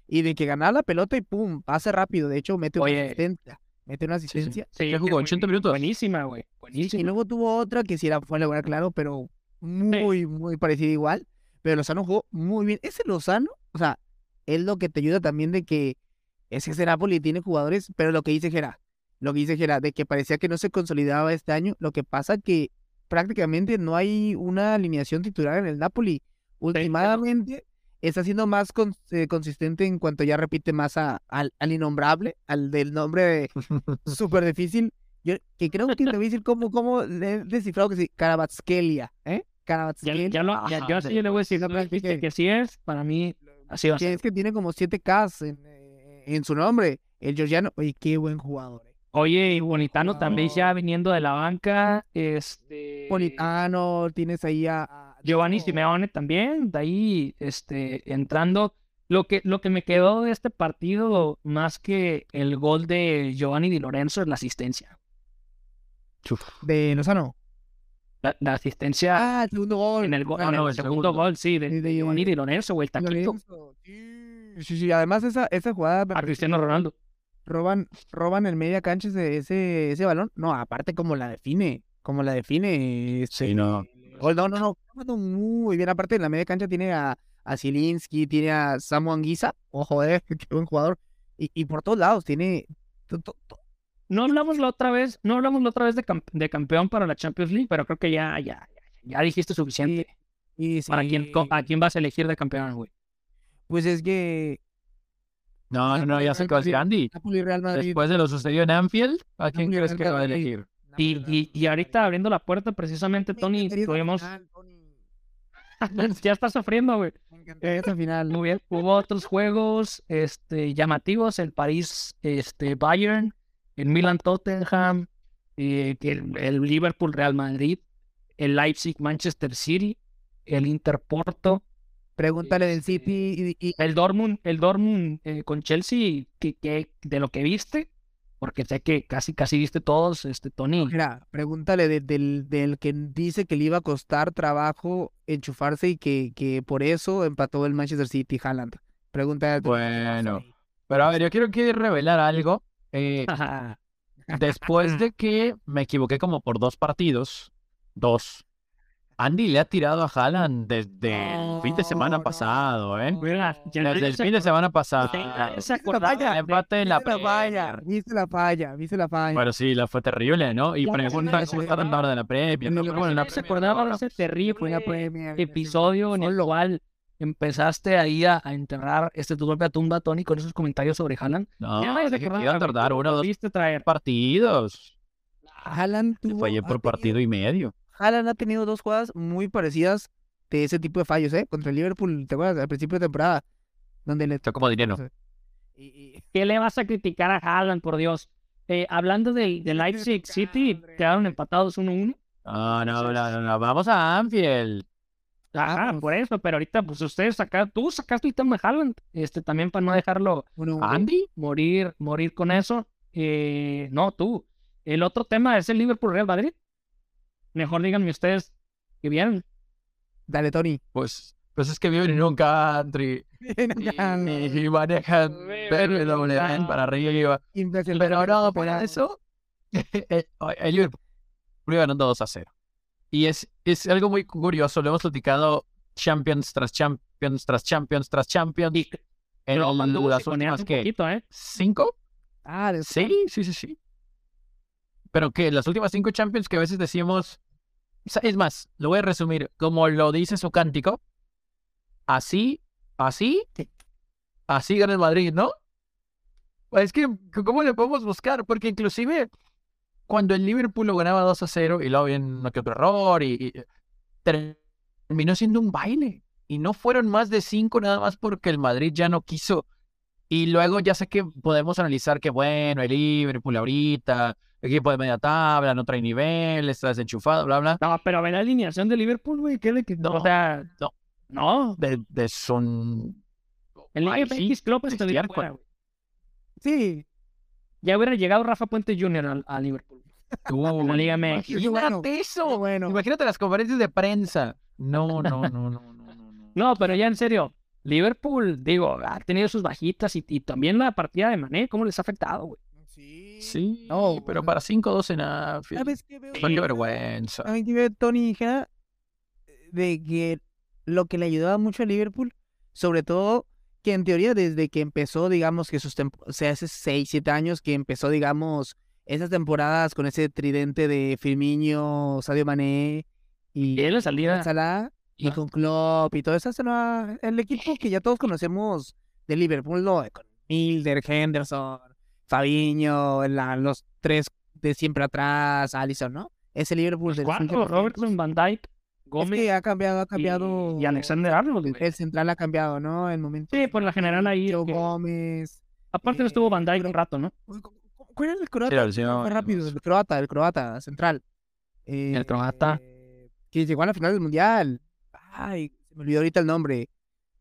y de que ganaba la pelota y pum, pase rápido. De hecho, mete una asistencia. Mete una asistencia. Sí, ¿Qué jugó? que 80 buen- minutos. Buenísima, güey. Y Buenísima. luego tuvo otra que sí era, fue la claro, pero muy, muy parecida igual. Pero Lozano jugó muy bien. Ese Lozano, o sea, es lo que te ayuda también de que ese ese Napoli tiene jugadores, pero lo que dice Gera, lo que dice Gera, de que parecía que no se consolidaba este año, lo que pasa que prácticamente no hay una alineación titular en el Napoli. Últimamente está siendo más cons- eh, consistente en cuanto ya repite más a- al, al innombrable, al del nombre súper difícil. Yo que creo que te voy a decir cómo, cómo le he descifrado que sí, Karabatskelia, ¿eh? Ya, Karabatskelia. ya lo, ya, yo sí. sí le voy a decir, que- que sí es, para mí, así va a ser. es que tiene como 7 Ks en, eh, en su nombre. El georgiano, oye, qué buen jugador. eh. Oye, y Bonitano también ya viniendo de la banca, este... Politano, tienes ahí a, Giovanni Simeone también, de ahí este, entrando. Lo que, lo que me quedó de este partido, más que el gol de Giovanni Di Lorenzo, es la asistencia. de Lozano. La, la asistencia Ah, el segundo gol. en el, go- Ah, en no, el el segundo segundo. gol, sí, de, de de- Giovanni Di Lorenzo, güey, el taquito Lorenzo, Sí, sí, sí. Además, esa, esa jugada a Cristiano Ronaldo. roban, roban en media cancha ese, ese, ese balón. No, aparte como la define, como la define. este, Sí, no. gol, no, no, no. jugando Muy bien. Aparte en la media cancha tiene a, a Zielinski, tiene a Samu Anguisa. Ojo, eh, qué buen jugador. Y, y por todos lados tiene. to- to- to- No hablamos la otra vez, no hablamos la otra vez de, camp- de campeón para la Champions League, pero creo que ya, ya, ya, ya dijiste suficiente. Y ¿Para quién, a quién vas a elegir de campeón, güey? Pues es que No, no, no, ya sé que es Andy. Napoli Real Madrid. Después de lo sucedido en Anfield, ¿a quién Napoli, crees que va a elegir? Y, y, y ahorita abriendo la puerta, precisamente, Me Tony, tuvimos... ya está sufriendo, güey. Esa final. Muy bien. Hubo otros juegos este, llamativos, el París este, Bayern, el Milan Tottenham, eh, el, el Liverpool Real Madrid, el Leipzig Manchester City, el Inter Porto, Pregúntale del City y, y- El Dortmund, el Dortmund eh, con Chelsea, que, que- de lo que viste, porque sé que casi casi viste todos, este Tony. mira, pregúntale de- del, del que dice que le iba a costar trabajo enchufarse y que, que por eso empató el Manchester City Haaland. Pregúntale. Bueno. Pero a ver, yo quiero que revelar algo. Eh, después de que me equivoqué como por dos partidos, dos, Andy le ha tirado a Haaland desde el fin de semana No, no. pasado, ¿eh? Mira, Desde el fin de semana pasado. acordaba falla, Empate en la falla, viste la falla, viste la falla. Bueno, sí, la fue terrible, ¿no? Y Ya, pregunta ya, cómo está dando de la Premier. No, ¿no? no, Pero bueno, en la se acordaba ese terrible episodio en el cual empezaste ahí a, a enterrar este tu propia tumba, Tony, con esos comentarios sobre Haaland. No, dije que iba a tardar uno o dos viste traer. partidos. Haaland tuvo, Fallé por partido y medio. Haaland ha tenido dos jugadas muy parecidas de ese tipo de fallos, ¿eh? Contra el Liverpool, ¿te acuerdas? Al principio de temporada, donde le... Está como dinero. ¿Qué le vas a criticar a Haaland, por Dios? Eh, hablando del, del Leipzig City, quedaron empatados 1-1. No, no, no, no, no, Vamos a Anfield. Ajá, Vamos. por eso, pero ahorita, pues ustedes sacaron, tú sacaste el tema de Haaland, este, también para no dejarlo uno- ¿Andy? morir, morir con eso. Eh, no, tú. El otro tema es el Liverpool Real Madrid. Mejor díganme ustedes que vieron. Dale, Tony. Pues, pues es que viven en un country y, y manejan BMW para arriba. Impresionante. Pero no, por eso, el, el Liverpool iba ganando 2 a 0. Y es, es algo muy curioso, lo hemos platicado Champions tras Champions tras Champions tras Champions. Y en las últimas un que poquito, ¿eh? ¿Cinco? Ah, de- Sí, sí, sí, sí. Pero que las últimas cinco Champions que a veces decimos. Es más, lo voy a resumir. Como lo dice su cántico. Así, así, así gana el Madrid, ¿no? Es que, ¿cómo le podemos buscar? Porque inclusive cuando el Liverpool lo ganaba 2 a 0 y luego viene uno que otro error y, y terminó siendo un baile. Y no fueron más de cinco nada más porque el Madrid ya no quiso. Y luego ya sé que podemos analizar que bueno, el Liverpool ahorita, equipo de media tabla, no trae nivel, está desenchufado, bla, bla. No, pero ve la alineación de Liverpool, güey. ¿Qué le que No, O sea, no. No. De, de son... El MX Club es estaría cierto. fuera, güey. Sí. Ya hubiera llegado Rafa Puente Jr. al- a, Liverpool. En la Liga MX. Imagínate eso. bueno. Imagínate las conferencias de prensa. No, no, no, no, no, no. no. No, pero ya en serio. Liverpool, digo, ha tenido sus bajitas y, y también la partida de Mané, ¿cómo les ha afectado, güey? Sí. Sí, No, pero para 5-2 en Anfield. ¿Sabes qué veo? Vergüenza. ¿Saben qué veo, Tony hija? De que lo que le ayudaba mucho a Liverpool, sobre todo que en teoría desde que empezó, digamos que sus temporadas, o sea, hace 6, 7 años que empezó, digamos, esas temporadas con ese tridente de Firmino, Sadio Mané y Y salía. Salah y con Klopp y todo eso, se lo ha- el equipo que ya todos conocemos de Liverpool, ¿no? Con Milder, Henderson, Fabiño, los tres de siempre atrás, Allison, ¿no? Ese Liverpool del Cuatro, Robertson, Van Dyke, es Gómez que ha cambiado, ha y- cambiado. y, Alexander Arnold, güey. El central ha cambiado, ¿no? El momento. Sí, por la general ahí. Joe que- Gómez. Aparte no estuvo Van Dyke pero- un rato, ¿no? Uy, ¿cómo- cómo- ¿Cuál era el croata? Sí, Fue rápido, el croata, el croata central. El croata. Eh, que llegó a la final del mundial. Ay, se me olvidó ahorita el nombre.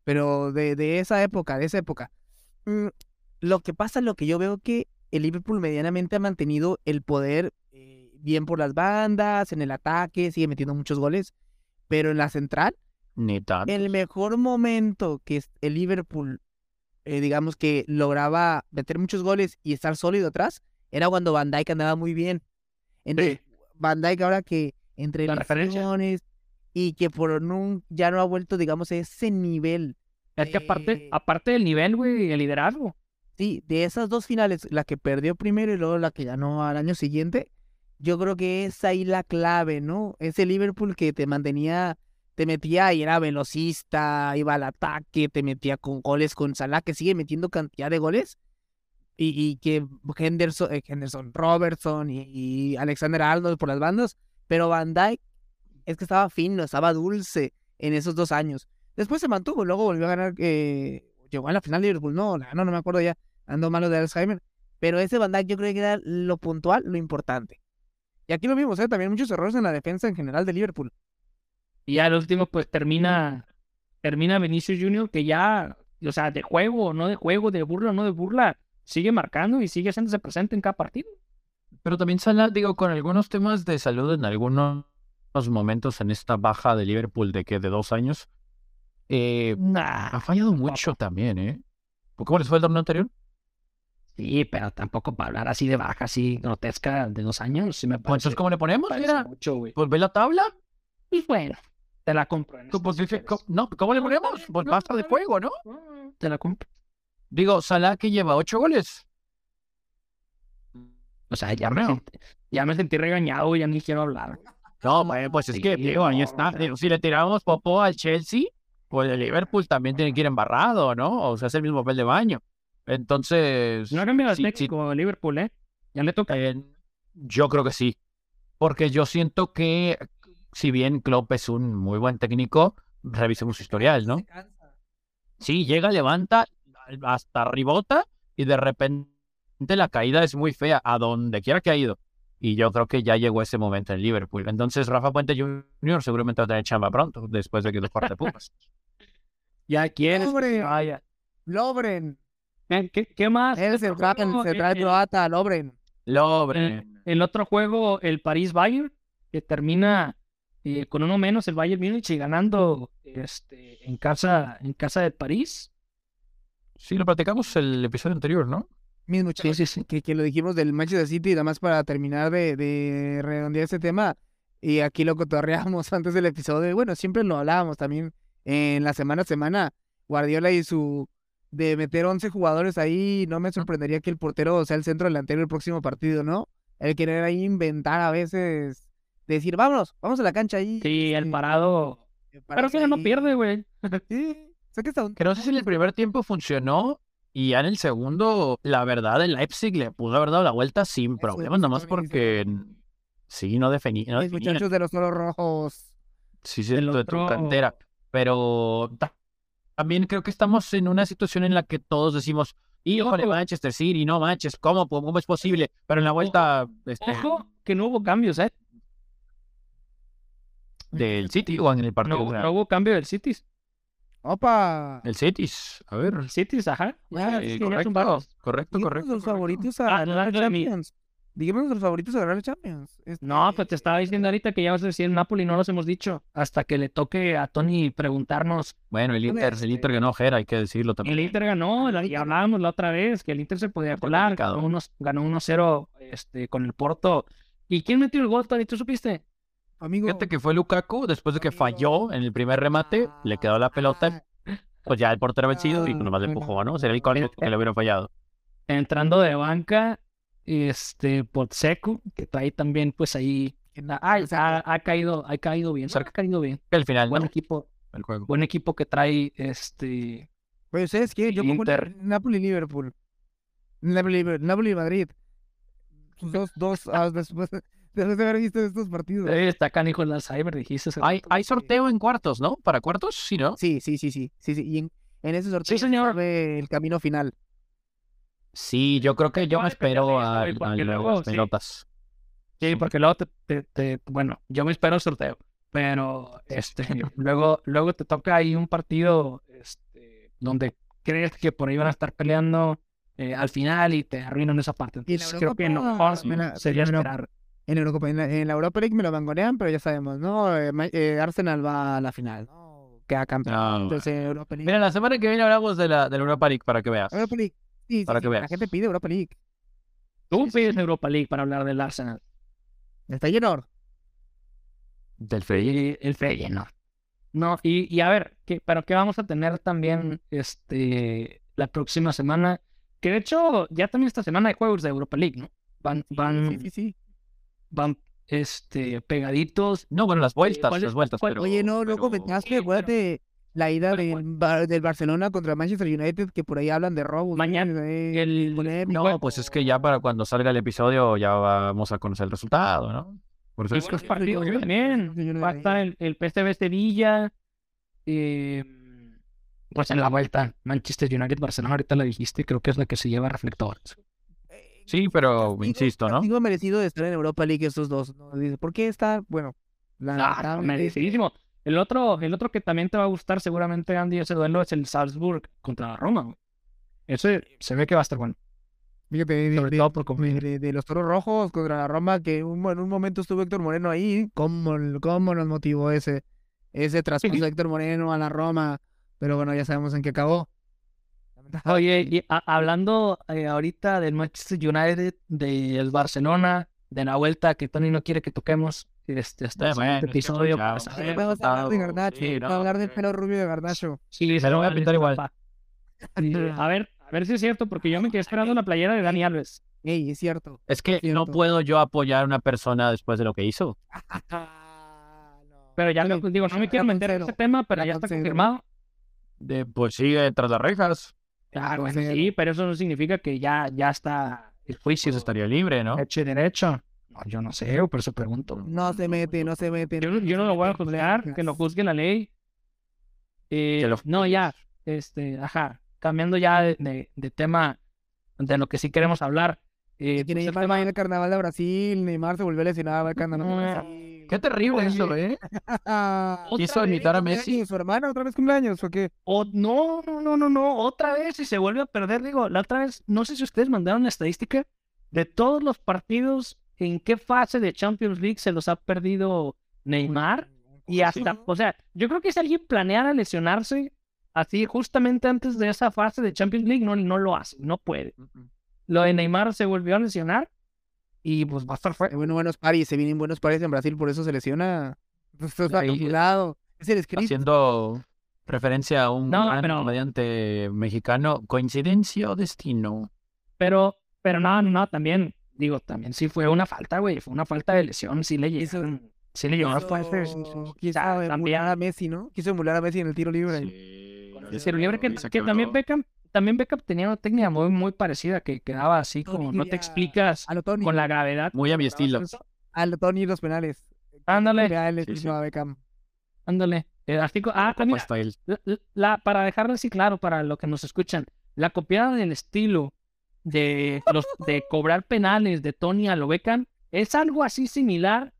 Pero de, de esa época, de esa época. Mm, lo que pasa, lo que yo veo que el Liverpool medianamente ha mantenido el poder eh, bien por las bandas, en el ataque, sigue metiendo muchos goles. Pero en la central, Ni tanto. el mejor momento que el Liverpool, eh, digamos que lograba meter muchos goles y estar sólido atrás, era cuando Van Dijk andaba muy bien. Entre Van Dijk ahora que entre La lesiones y que por un, ya no ha vuelto, digamos, a ese nivel. Es que aparte, Eh, aparte del nivel, güey, el liderazgo. Sí, de esas dos finales, la que perdió primero y luego la que ganó al año siguiente, yo creo que es ahí la clave, ¿no? Ese Liverpool que te mantenía, te metía y era velocista, iba al ataque, te metía con goles con Salah, que sigue metiendo cantidad de goles, y, que Henderson, eh, Henderson, Robertson y, Alexander Arnold por las bandas, pero Van Dijk es que estaba fino, estaba dulce en esos dos años. Después se mantuvo, luego volvió a ganar, eh, llegó a la final de Liverpool, no, ganó, no me acuerdo ya, ando malo de Alzheimer, pero ese Van Dijk yo creo que era lo puntual, lo importante. Y aquí lo vimos, ¿eh? también muchos errores en la defensa en general de Liverpool. Y ya el último, pues termina termina Vinicius Junior que ya, o sea, de juego o no de juego, de burla o no de burla, sigue marcando y sigue haciéndose presente en cada partido. Pero también Salah, digo, con algunos temas de salud en algunos momentos en esta baja de Liverpool de que de dos años, eh, Nah, ha fallado mucho también, ¿eh? ¿Cómo les fue el torneo anterior? sí, pero tampoco para hablar así de baja, así grotesca de dos años, sí me Pues parece, entonces, ¿cómo le ponemos? Mira, mucho, pues ve la tabla. Y bueno, te la compro. en Pues, no, ¿cómo le ponemos? Pues basta de juego, ¿no? Te la compro. Digo, Salah que lleva ocho goles. O sea, ya me, sentí, ya me sentí regañado, ya ni quiero hablar. No, pues es que, digo, ahí está. Digo, si le tiramos popó al Chelsea, pues el Liverpool también tiene que ir embarrado, ¿no? O sea, es el mismo papel de baño. Entonces, No ha cambiado el sí, sí, técnico Liverpool, ¿eh? Ya le toca. eh, yo creo que sí. Porque yo siento que, si bien Klopp es un muy buen técnico, revisemos su historial, ¿no? Sí, llega, levanta, hasta ribota y de repente la caída es muy fea a donde quiera que ha ido. Y yo creo que ya llegó ese momento en Liverpool. Entonces Rafa Puente Jr. seguramente va a tener chamba pronto, después de que los parte Pumas. Ya quieres. se vaya. Lobren. Eh, ¿Qué, qué más? El central, juego, central eh, eh, croata, Lobren. Lobre. El otro juego, el París-Bayern, que termina eh, con uno menos el Bayern Múnich y ganando este, en casa en casa de París. Sí, lo platicamos el episodio anterior, ¿no? Mis muchachos, sí, sí. Que, que lo dijimos del Manchester City, nada más para terminar de, de redondear ese tema. Y aquí lo cotorreamos antes del episodio. Bueno, siempre lo hablábamos también en la semana a semana. Guardiola y su de meter 11 jugadores ahí, no me sorprendería que el portero sea el centro delantero del próximo partido, ¿no? El querer ahí inventar a veces, decir, vámonos, vamos a la cancha ahí. Sí, el este, parado. Pero pararse que no pierde, güey. Sí, saca esta Que no sé si en el primer tiempo funcionó y ya en el segundo, la verdad, el Leipzig le pudo haber dado la vuelta sin problemas, nomás porque sí, no definía. No Mis definía. muchachos de los toros rojos. Sí, sí, El de tu cantera. Pero ta- también creo que estamos en una situación en la que todos decimos, híjole, Manchester City, no manches, ¿cómo, cómo es posible? Pero en la vuelta este, Ojo, que no hubo cambios, ¿eh? del City o en el partido. No, no hubo cambio del City. ¡Opa! El City, a ver. El City, ajá. Ya, Eh, correcto, correcto, Díganos correcto. los correcto. favoritos a Ah, la Champions. Díganos los favoritos a ganar la Champions. Este, No, pues te estaba diciendo ahorita que ya vas a decir Napoli, no los hemos dicho. Hasta que le toque a Tony preguntarnos. Bueno, el Inter, el Inter ganó Jera, hay que decirlo también. El Inter ganó, la- y hablábamos la otra vez que el Inter se podía colar. Ganó unos- ganó 1-0 este, con el Porto. ¿Y quién metió el gol, Tony? ¿Tú supiste? amigo. Fíjate que fue Lukaku, después de que falló en el primer remate, le quedó la pelota, pues ya el portero vencido y nomás le empujó, ¿no? Sería el cuarto que le hubiera fallado. Entrando de banca, este, Potseco, que trae también, pues ahí. ah, ha, ha caído, ha caído bien. Ha caído bien. Que al final, Buen ¿no? equipo, El juego. buen equipo que trae este. Pues ustedes quieren, yo pongo Inter. Napoli-Liverpool. Napoli-Liverpool. Napoli-Madrid. Dos, dos, ah, después, después de haber visto estos partidos. Eh, está canijo en la Cyber, dijiste. Hay, hay sorteo en cuartos, ¿no? ¿Para cuartos? Sí, ¿no? Sí, sí, sí, sí, sí, sí. Y en, en ese sorteo se señor. sabe el camino final. Sí, yo creo que yo No, me depende espero a, a las luego, sí. pelotas. Sí, porque luego te, te- te- bueno, yo me espero el sorteo, pero este, luego, luego te toca ahí un partido este, donde crees que por ahí van a estar peleando eh, al final y te arruinan esa parte. Entonces creo que mejor me la- sería esperar. En Europa, en la, en la Europa League me lo mangonean, pero ya sabemos, ¿no? Eh, eh, Arsenal va a la final, ¿no? Queda campeón. No, Entonces, en Europa League. Mira, la semana que viene hablamos de la, de la Europa League para que veas. Europa League. Sí, Para sí, que La veas. gente pide Europa League. Tú pides Europa League para hablar del Arsenal. Está lleno. Del Feyenoord. El Feyenoord. No, y, y a ver, ¿qué, pero qué vamos a tener también este la próxima semana? Que de hecho, ya también esta semana hay juegos de Europa League, ¿no? Van, van, Sí, sí, sí. van este, pegaditos. No, bueno, las vueltas, ¿cuál es- las vueltas. pero- Oye, no, no pero- comentaste, acuérdate la ida pero del. Bar- del Barcelona contra Manchester United, que por ahí hablan de robos. Mañana, eh, el-. No, pues es que ya para cuando salga el episodio ya vamos a conocer el resultado, ¿no? Por eso es que- partidos señor. también. Señor. Va a estar el, el PSV Sevilla. eh, pues en la vuelta, Manchester United, Barcelona, ahorita la dijiste, creo que es la que se lleva reflectores. Sí, pero Castigo- insisto, ¿no? castigo merecido de estar en Europa League estos dos. ¿por qué está? Bueno, la Ah, verdad, merecidísimo. El otro, el otro que también te va a gustar seguramente, Andy, ese duelo es el Salzburg contra la Roma. Ese se ve que va a estar bueno. Sobre de- todo por de- de los toros rojos contra la Roma, que un- en un momento estuvo Héctor Moreno ahí. ¿Cómo, cómo nos motivó ese, ese traspaso de Héctor Moreno a la Roma? Pero bueno, ya sabemos en qué acabó. Oye, y a- hablando eh, ahorita del Manchester United, del Barcelona, de la vuelta que Tony no quiere que toquemos este, hasta Eh, el bueno, es que episodio. Sí, Vamos a hablar de sí, Garnacho, no, vamos a hablar del ok. pelo rubio de Garnacho. Sí, Se lo voy a pintar igual. Sí, a ver, a ver si es cierto, porque yo me quedé esperando la playera de Dani Alves. Ey, es cierto. Es que no Cierto. puedo yo apoyar a una persona después de lo que hizo. Pero ya no, digo, no me quiero meter en ese tema, pero ya está confirmado. De, pues sigue tras las rejas. Ah, bueno, concedo. sí, pero eso no significa que ya, ya está el juicio Pues estaría libre, ¿no? hecho y derecho. Yo no sé, por eso pregunto. No se mete, no se mete. Yo, yo no lo voy a juzgar, que lo juzgue la ley. Eh, lo- No, ya, este, ajá, cambiando ya de, de- de tema, de lo que sí queremos hablar. Eh, pues, el Neymar tema- en el carnaval de Brasil, Neymar se volvió va al carnaval de. Brasil. Qué terrible Oye. eso, ¿eh? Quiso ¿otra vez imitar a? Messi. ¿Su hermana otra vez cumpleaños o qué? O no, no, no, no, no, otra vez y se vuelve a perder. Digo, la otra vez, no sé si ustedes mandaron la estadística de todos los partidos, en qué fase de Champions League se los ha perdido Neymar. Y hasta, o sea, yo creo que si alguien planeara lesionarse así justamente antes de esa fase de Champions League, no, no lo hace, no puede. Lo de Neymar se volvió a lesionar y pues va a estar fuerte. bueno, buenos paris, se vienen buenos paris en Brasil, por eso se lesiona. Esto está calculado. Es el script. Haciendo referencia a un No, gran pero- comediante mexicano. ¿Coincidencia o destino? Pero, pero no, no, no, también, digo, también sí fue una falta, güey, fue una falta de lesión, sí le llegaron, sí le llegaron. Quiso, emular a Messi, ¿no? Quiso emular a Messi en el tiro libre. el tiro libre que, que también Beckham, también Beckham tenía una técnica muy, muy parecida que quedaba así como no te explicas A lo Tony. con la gravedad. Muy a mi estilo. A lo Tony los penales. Ándale. Sí, sí. a Beckham. Ándale. Eh, así co- ah, también, la- para dejarlo así claro para los que nos escuchan, la copiada del estilo de los de cobrar penales de Tony a lo Beckham es algo así similar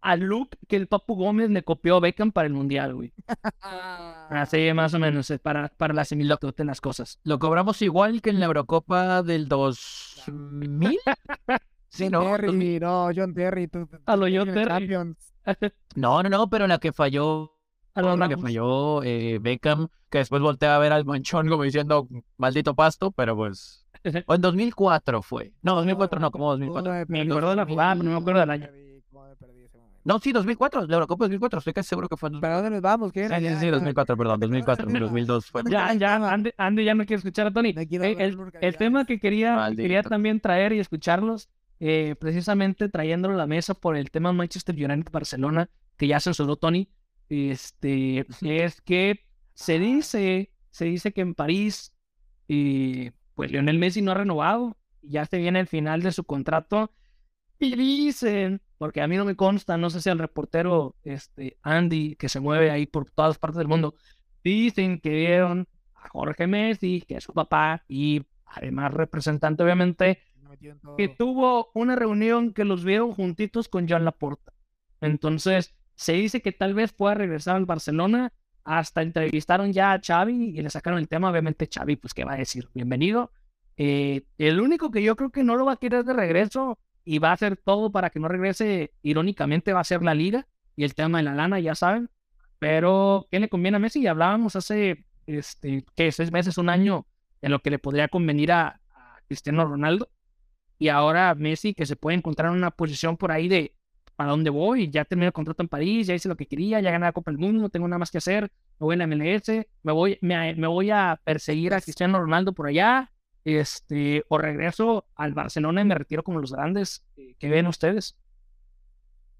al look que el Papu Gómez le copió a Beckham para el Mundial, güey. Así más o menos, eh, para, para la similitud de las cosas. Lo cobramos igual que en la Eurocopa del 2000. Sí, no, Terry, no, John Terry. tú- A lo John en Terry. Champions. no, no, no, pero la que falló, la que falló eh, Beckham, que después voltea a ver al manchón como diciendo maldito pasto, pero pues. O en 2004 fue. No, 2004 no, como 2004. ¿Cómo Me acuerdo de la jugada, pero no me acuerdo del año. No, sí, 2004, la Eurocopa 2004, estoy casi seguro que fue en ¿Para dónde nos vamos? ¿Qué era? Sí, sí, Ya, sí, ya. 2004, perdón, 2004, 2002 fue. Ya, ya, Andy, Andy ya no quiere escuchar a Tony. Eh, el, el tema que quería, que quería también traer y escucharlos, eh, precisamente trayéndolo a la mesa por el tema Manchester United-Barcelona, que ya censuró Tony, este, es que se dice, se dice que en París, eh, pues Lionel Messi no ha renovado, y ya se viene el final de su contrato, y dicen, porque a mí no me consta, no sé si el reportero este, Andy, que se mueve ahí por todas partes del mundo, dicen que vieron a Jorge Messi, que es su papá, y además representante obviamente, que tuvo una reunión que los vieron juntitos con Joan Laporta. Entonces, se dice que tal vez pueda regresar al Barcelona. Hasta entrevistaron ya a Xavi y le sacaron el tema. Obviamente, Xavi, pues, ¿qué va a decir? Bienvenido. Eh, el único que yo creo que no lo va a querer de regreso y va a hacer todo para que no regrese, irónicamente, va a ser la liga y el tema de la lana, ya saben. Pero, ¿qué le conviene a Messi? Y hablábamos hace, este, ¿qué? Seis meses, un año, en lo que le podría convenir a, a Cristiano Ronaldo. Y ahora Messi, que se puede encontrar en una posición por ahí de para dónde voy, ya terminé el contrato en París, ya hice lo que quería, ya gané la Copa del Mundo, no tengo nada más que hacer, me voy a la MLS, me voy, me, me voy a perseguir a Cristiano Ronaldo por allá, este, o regreso al Barcelona y me retiro como los grandes. ¿Qué ven ustedes?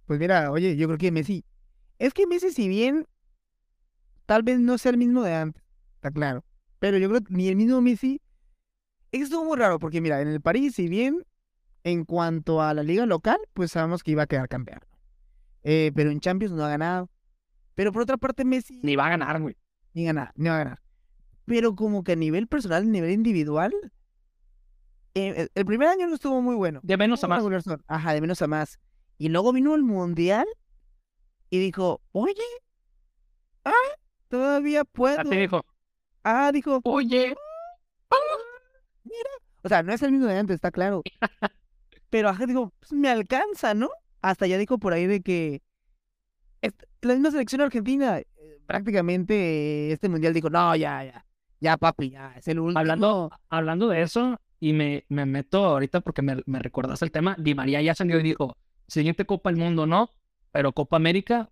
Pues mira, oye, yo creo que Messi. Es que Messi, si bien tal vez no sea el mismo de antes, está claro. Pero yo creo que ni el mismo Messi. Es que estuvo muy raro, porque mira, en el París, si bien en cuanto a la liga local, pues sabemos que iba a quedar campeón. Eh, pero en Champions no ha ganado. Pero por otra parte, Messi Ni va a ganar, güey. ni gana, ni va a ganar. Pero como que a nivel personal, a nivel individual, eh, el- primer año no estuvo muy bueno. De menos a más. Ajá, de menos a más. Y luego vino el mundial y dijo, oye, todavía puedo. Así dijo. Ah, dijo, Oye, o sea, no es el mismo de antes, está claro. Pero ajá, digo, pues me alcanza, ¿no? Hasta ya dijo por ahí de que la misma selección argentina, eh, prácticamente este mundial dijo, no, ya, ya, ya, papi, ya, es el último. Hablando, hablando de eso, y me, me meto ahorita porque me, me recordaste el tema, Di María ya salió y dijo, siguiente Copa del Mundo no, pero Copa América,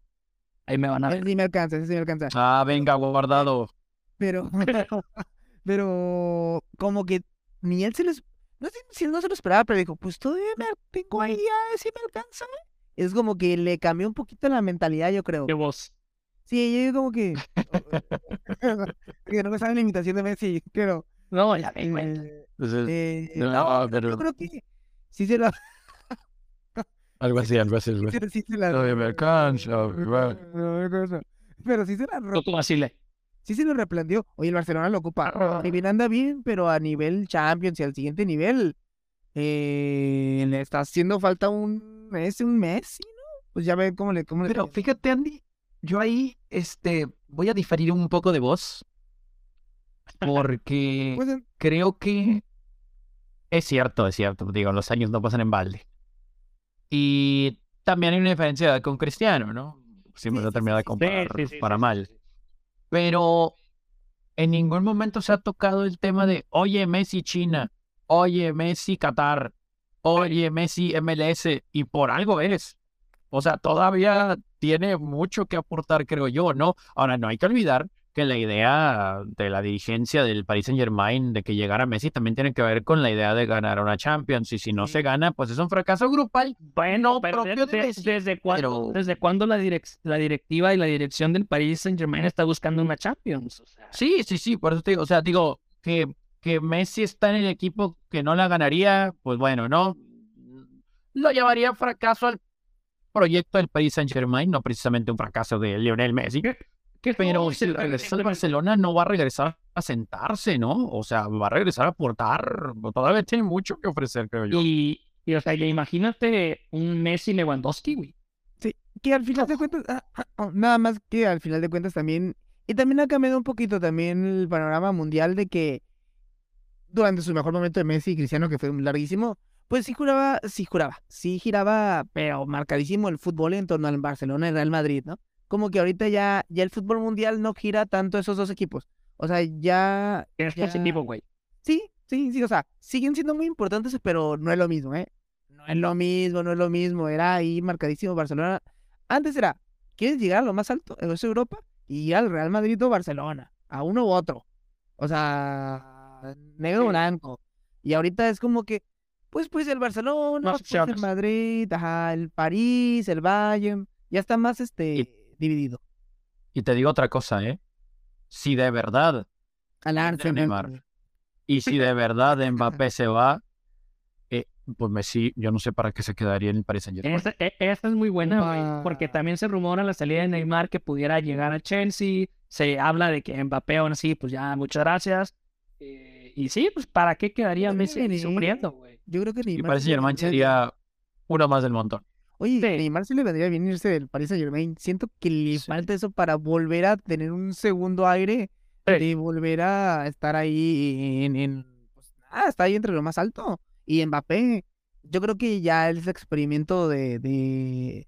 ahí me van a ver. sí me alcanza, sí me alcanza. ah, venga, guardado. Pero, pero, como que ni él se lo, es- no sé si él no se lo esperaba, pero dijo, pues todavía me tengo ahí, ya, sí me alcanza. Es como que le cambió un poquito la mentalidad, yo creo. Qué voz. Sí, yo como que. que no me sabe la imitación de Messi, pero. No, ya me cuenta. eh, Entonces, eh, no, no, pero- yo creo que sí se la. algo así, algo así. algo Sí, así. sí se la. Todavía me alcanza, No, no, no, no. Pero sí se la. re- Coco Basile. Sí se lo replanteó. Oye, el Barcelona lo ocupa. Si bien anda bien, pero a nivel Champions y al siguiente nivel. Eh, le está haciendo falta un. Messi, un Messi, ¿no? Pues ya ve cómo le. Cómo Pero fíjate, Andy, yo ahí este, voy a diferir un poco de voz. Porque Pues, en- creo que es cierto, es cierto. Digo, los años no pasan en balde. Y también hay una diferencia de edad con Cristiano, ¿no? Siempre Sí, se ha sí, terminado de sí, sí. comparar Sí, sí, sí, para sí, mal. Pero en ningún momento se ha tocado el tema de, oye, Messi China, oye, Messi Qatar, oye, Messi MLS, y por algo es. O sea, todavía tiene mucho que aportar, creo yo, ¿no? Ahora, no hay que olvidar que la idea de la dirigencia del Paris Saint-Germain de que llegara Messi también tiene que ver con la idea de ganar una Champions, y si no se gana, pues es un fracaso grupal. Bueno, No pero propio de- de de- Messi, ¿desde, cuándo, pero- ¿desde cuándo la, direc- la directiva y la dirección del Paris Saint Germain está buscando una Champions? O sea, Sí, sí, sí, por eso te digo, o sea, digo que, que Messi está en el equipo que no la ganaría, pues bueno, no lo llamaría fracaso al proyecto del Paris Saint Germain, no precisamente un fracaso de Lionel Messi, ¿qué pero si regresa al Barcelona no va a regresar a sentarse, ¿no? O sea, va a regresar a aportar, todavía tiene mucho que ofrecer, creo yo. Y, y, o sea, imagínate un Messi Lewandowski, güey. que al final de cuentas, ah, ah, ah, nada más que al final de cuentas también, y también ha cambiado un poquito también el panorama mundial de que durante su mejor momento de Messi y Cristiano, que fue larguísimo, pues sí juraba, sí juraba, sí giraba, pero marcadísimo el fútbol en torno al Barcelona y Real Madrid, ¿no? Como que ahorita ya, ya el fútbol mundial no gira tanto esos dos equipos. O sea, ya, Es Ya. positivo, güey. Sí, sí, sí, o sea, siguen siendo muy importantes, pero no es lo mismo, ¿eh? No es lo mismo, no es lo mismo. Era ahí marcadísimo Barcelona. Antes era, ¿quieres llegar a lo más alto? Eso es Europa. Y ir al Real Madrid o Barcelona, a uno u otro. O sea, negro o blanco. Y ahorita es como que, pues, pues el Barcelona, pues el. Madrid, ajá, el París, el Bayern. Ya está más, este, dividido. Y te digo otra cosa, ¿eh? Si de verdad Al Vender a Arsenal. Neymar. Y si de verdad Mbappé se va, eh, pues Messi, yo no sé para qué se quedaría en el Paris Saint Germain. Esa, e- esa es muy buena, güey, porque también se rumora la salida de Neymar que pudiera llegar a Chelsea. Se habla de que Mbappé aún así, pues ya, muchas gracias. Eh, y sí, pues ¿para qué quedaría Messi sufriendo, güey? Yo creo que Y Neymar. Paris sí le Saint Germain sería uno más del montón. Oye, Sí. Neymar sí le vendría bien irse del Paris Saint Germain. Siento que le Sí. falta eso para volver a tener un segundo aire Sí. de volver a estar ahí en, en pues nada, está ahí entre lo más alto. Y Mbappé, yo creo que ya ese experimento de, de,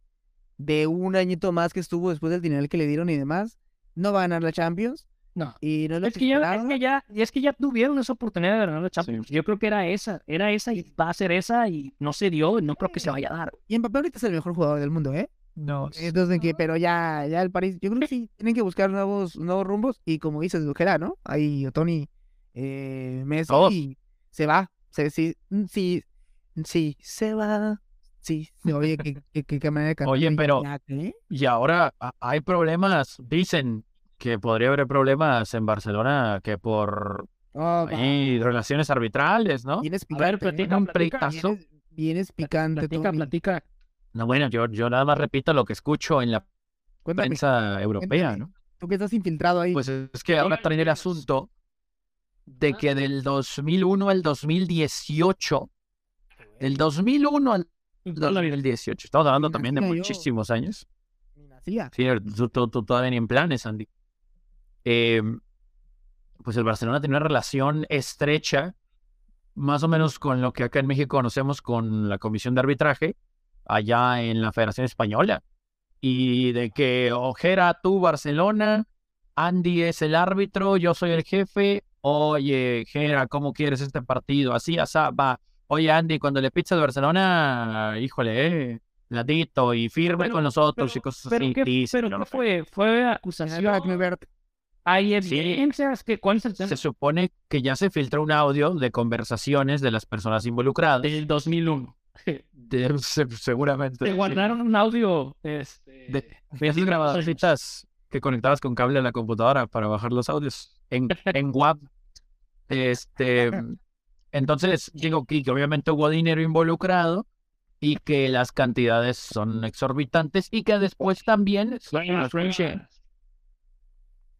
de un añito más que estuvo después del dinero que le dieron y demás, no va a ganar la Champions. No. Y no es lo Es que ya, es que ya, y es que ya tuvieron esa oportunidad de ganar la Champions. Yo creo que era esa, era esa y va a ser esa y no se dio, no creo que se vaya a dar. Y Mbappé ahorita es el mejor jugador del mundo, ¿eh? No. Entonces, que, pero ya, ya el París, yo creo que sí, tienen que buscar nuevos, nuevos rumbos y como dices, Dujera, ¿no? Ahí Tony, eh, Messi, y se va, se, sí, sí, sí, se va, sí, sí, oye, qué, qué, qué, qué manera de cantar, Oye, pero- ya, ¿qué? Y ahora hay problemas, dicen que podría haber problemas en Barcelona que por Oh, ahí, relaciones arbitrales, ¿no? vienes A ver, picante, platica, un platica, vienes, vienes picante, platica, platica. No, bueno, yo, yo nada más repito lo que escucho en la Cuéntame, prensa europea. ¿no? tú que estás infiltrado ahí, Pues es que ahora traen el asunto de que del 2001 al 2018, del 2001 al 2018, estamos hablando también de muchísimos años. Sí, tú, tú- tú todavía ni en planes, Andy. Eh, pues el Barcelona tiene una relación estrecha, más o menos con lo que acá en México conocemos con la Comisión de Arbitraje, allá en la Federación Española. Y de que, ojera, tú, Barcelona, Andy es el árbitro, yo soy el jefe. Oye, Jera, ¿cómo quieres este partido? Así, así, va. Oye, Andy, cuando le pizzas de Barcelona, híjole, eh, ladito y firme Pero- con nosotros pero- y cosas pero así. qué, pero no, qué fue? ¿Fue acusación? ¿Hay Sí. evidencias? que ¿Cuál es el tema? Se supone que ya se filtró un audio de conversaciones de las personas involucradas. Del 2001. De- se- seguramente. Te guardaron un audio. Este... De- Esas grabadorcitas que conectabas con cable a la computadora para bajar los audios en, en WAV. Este, entonces, digo que, que obviamente hubo dinero involucrado y que las cantidades son exorbitantes y que después también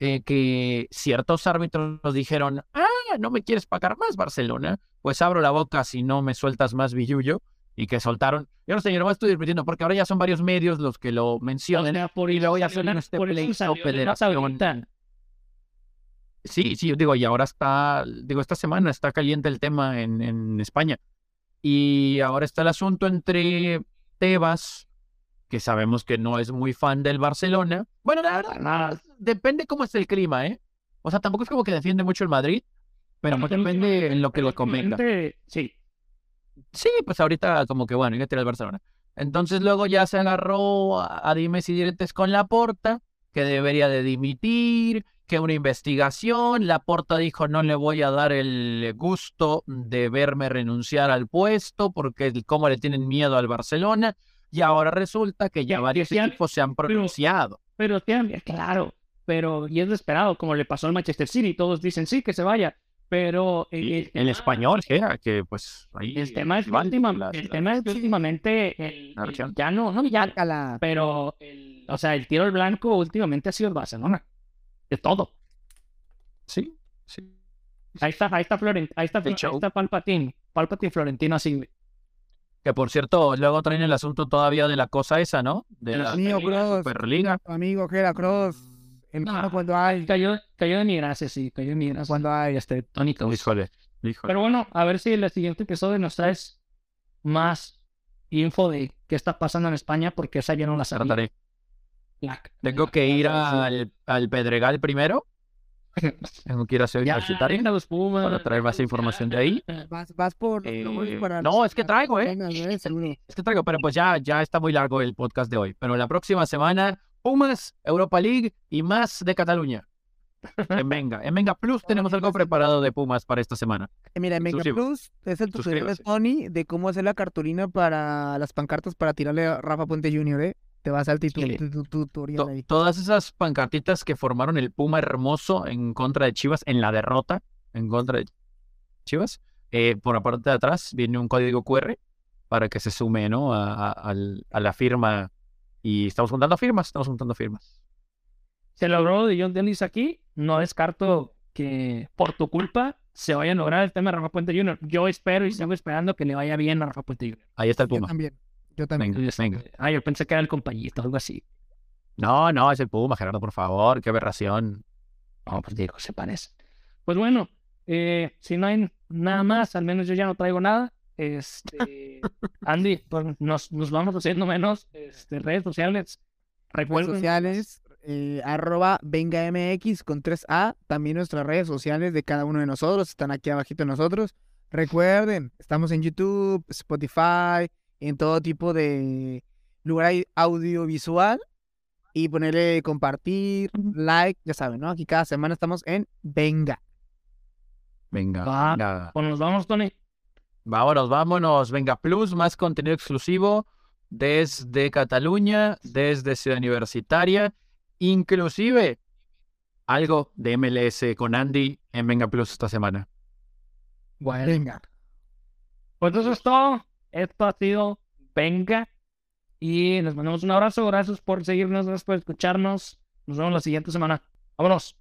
eh, que ciertos árbitros nos dijeron, ah, no me quieres pagar más Barcelona, pues abro la boca si no me sueltas más billuyo y que soltaron. Yo no sé, yo no me estoy repitiendo porque ahora ya son varios medios los que lo O mencionan. sea, por y luego ya la- este por eso. Sí, sí, digo, y ahora está, digo, esta semana está caliente el tema en, en España. Y ahora está el asunto entre Tebas, que sabemos que no es muy fan del Barcelona. Bueno, la verdad, Nada. Depende cómo es el clima, ¿eh? O sea, tampoco es como que defiende mucho el Madrid, pero pues depende en lo que lo convenga. Sí. Sí, pues ahorita como que bueno, hay que tirar el Barcelona. Entonces luego ya se agarró a, a dimes y diretes con Laporta, que debería de dimitir, que una investigación. Laporta dijo no le voy a dar el gusto de verme renunciar al puesto porque cómo le tienen miedo al Barcelona. Y ahora resulta que ya varios equipos se han pronunciado. Pero tiene- claro, pero y es lo esperado, como le pasó al Manchester City, todos dicen sí, que se vaya, pero el, Y el el tema- español, que era que pues ahí... el tema es que última- la- el la- tema es que últimamente el, La el- ya no, no ya, Cala. pero el, o sea, el tiro al blanco últimamente ha sido el Barcelona, de todo. Sí, sí. Ahí está, ahí está Florent, ahí está, ahí está Palpatine, Palpatine Florentino así. Que por cierto, luego traen el asunto todavía de la cosa esa, ¿no? De la la Mío. Superliga. Amigo, Gera Cross. El No, cuando- hay. Cayó, cayó de mi gracia, sí, cayó de mi gracia. Cuando hay. este, Kroos. Híjole, híjole. Pero bueno, a ver si en el siguiente episodio nos traes más info de qué está pasando en España, porque esa ya no la sabía. Trataré. La- Tengo la- que ir la- al, al Pedregal primero. Tengo que ir a venga los Pumas, para traer más información de ahí. Vas, vas por. Eh, no, es que traigo, ¿eh? Eh. Es que traigo, pero pues ya, ya está muy largo el podcast de hoy. Pero la próxima semana, Pumas, Europa League y más de Cataluña. En Venga, en Venga Plus tenemos algo preparado de Pumas para esta semana. Eh, Mira, en Suscribo. Plus es el tutorial de. Tony de cómo hacer la cartulina para las pancartas para tirarle a Rafa Puente Jr., ¿eh? Te vas al tutorial To- ahí. todas esas pancartitas que formaron el Puma hermoso en contra de Chivas, en la derrota en contra de Chivas, eh, por la parte de atrás viene un código QR para que se sume ¿no? a la firma. Y estamos juntando firmas, estamos juntando firmas. Se logró de John Dennis aquí. No descarto que por tu culpa se vaya a lograr el tema de Rafa Puente Jr. Yo espero y sigo esperando que le vaya bien a Rafa Puente Jr. Ahí está el Yo Puma. también. Yo también. Venga, venga. Ah, yo pensé que era el compañito, algo así. No, no, es el Puma, Gerardo, por favor, qué aberración. No, pues digo, se parece. Pues bueno, eh, si no hay nada más, al menos yo ya no traigo nada. Este, Andy, pues nos, nos vamos haciendo menos este, redes sociales. Redes Recuerden, sociales, eh, arroba vengamx con 3A. También nuestras redes sociales de cada uno de nosotros están aquí abajito de nosotros. Recuerden, estamos en YouTube, Spotify, en todo tipo de lugar audiovisual. Y ponerle compartir, like, ya saben, ¿no? Aquí cada semana estamos en Venga. Venga, Va. venga. pues nos vamos, Tony. Vámonos, vámonos. Venga, Plus, más contenido exclusivo desde Cataluña, desde Ciudad Universitaria, inclusive algo de MLS con Andy en Venga Plus esta semana. Bueno, Venga. pues eso es todo. Esto ha sido Venga. Y les mandamos un abrazo. Gracias por seguirnos, gracias por escucharnos. Nos vemos la siguiente semana. Vámonos.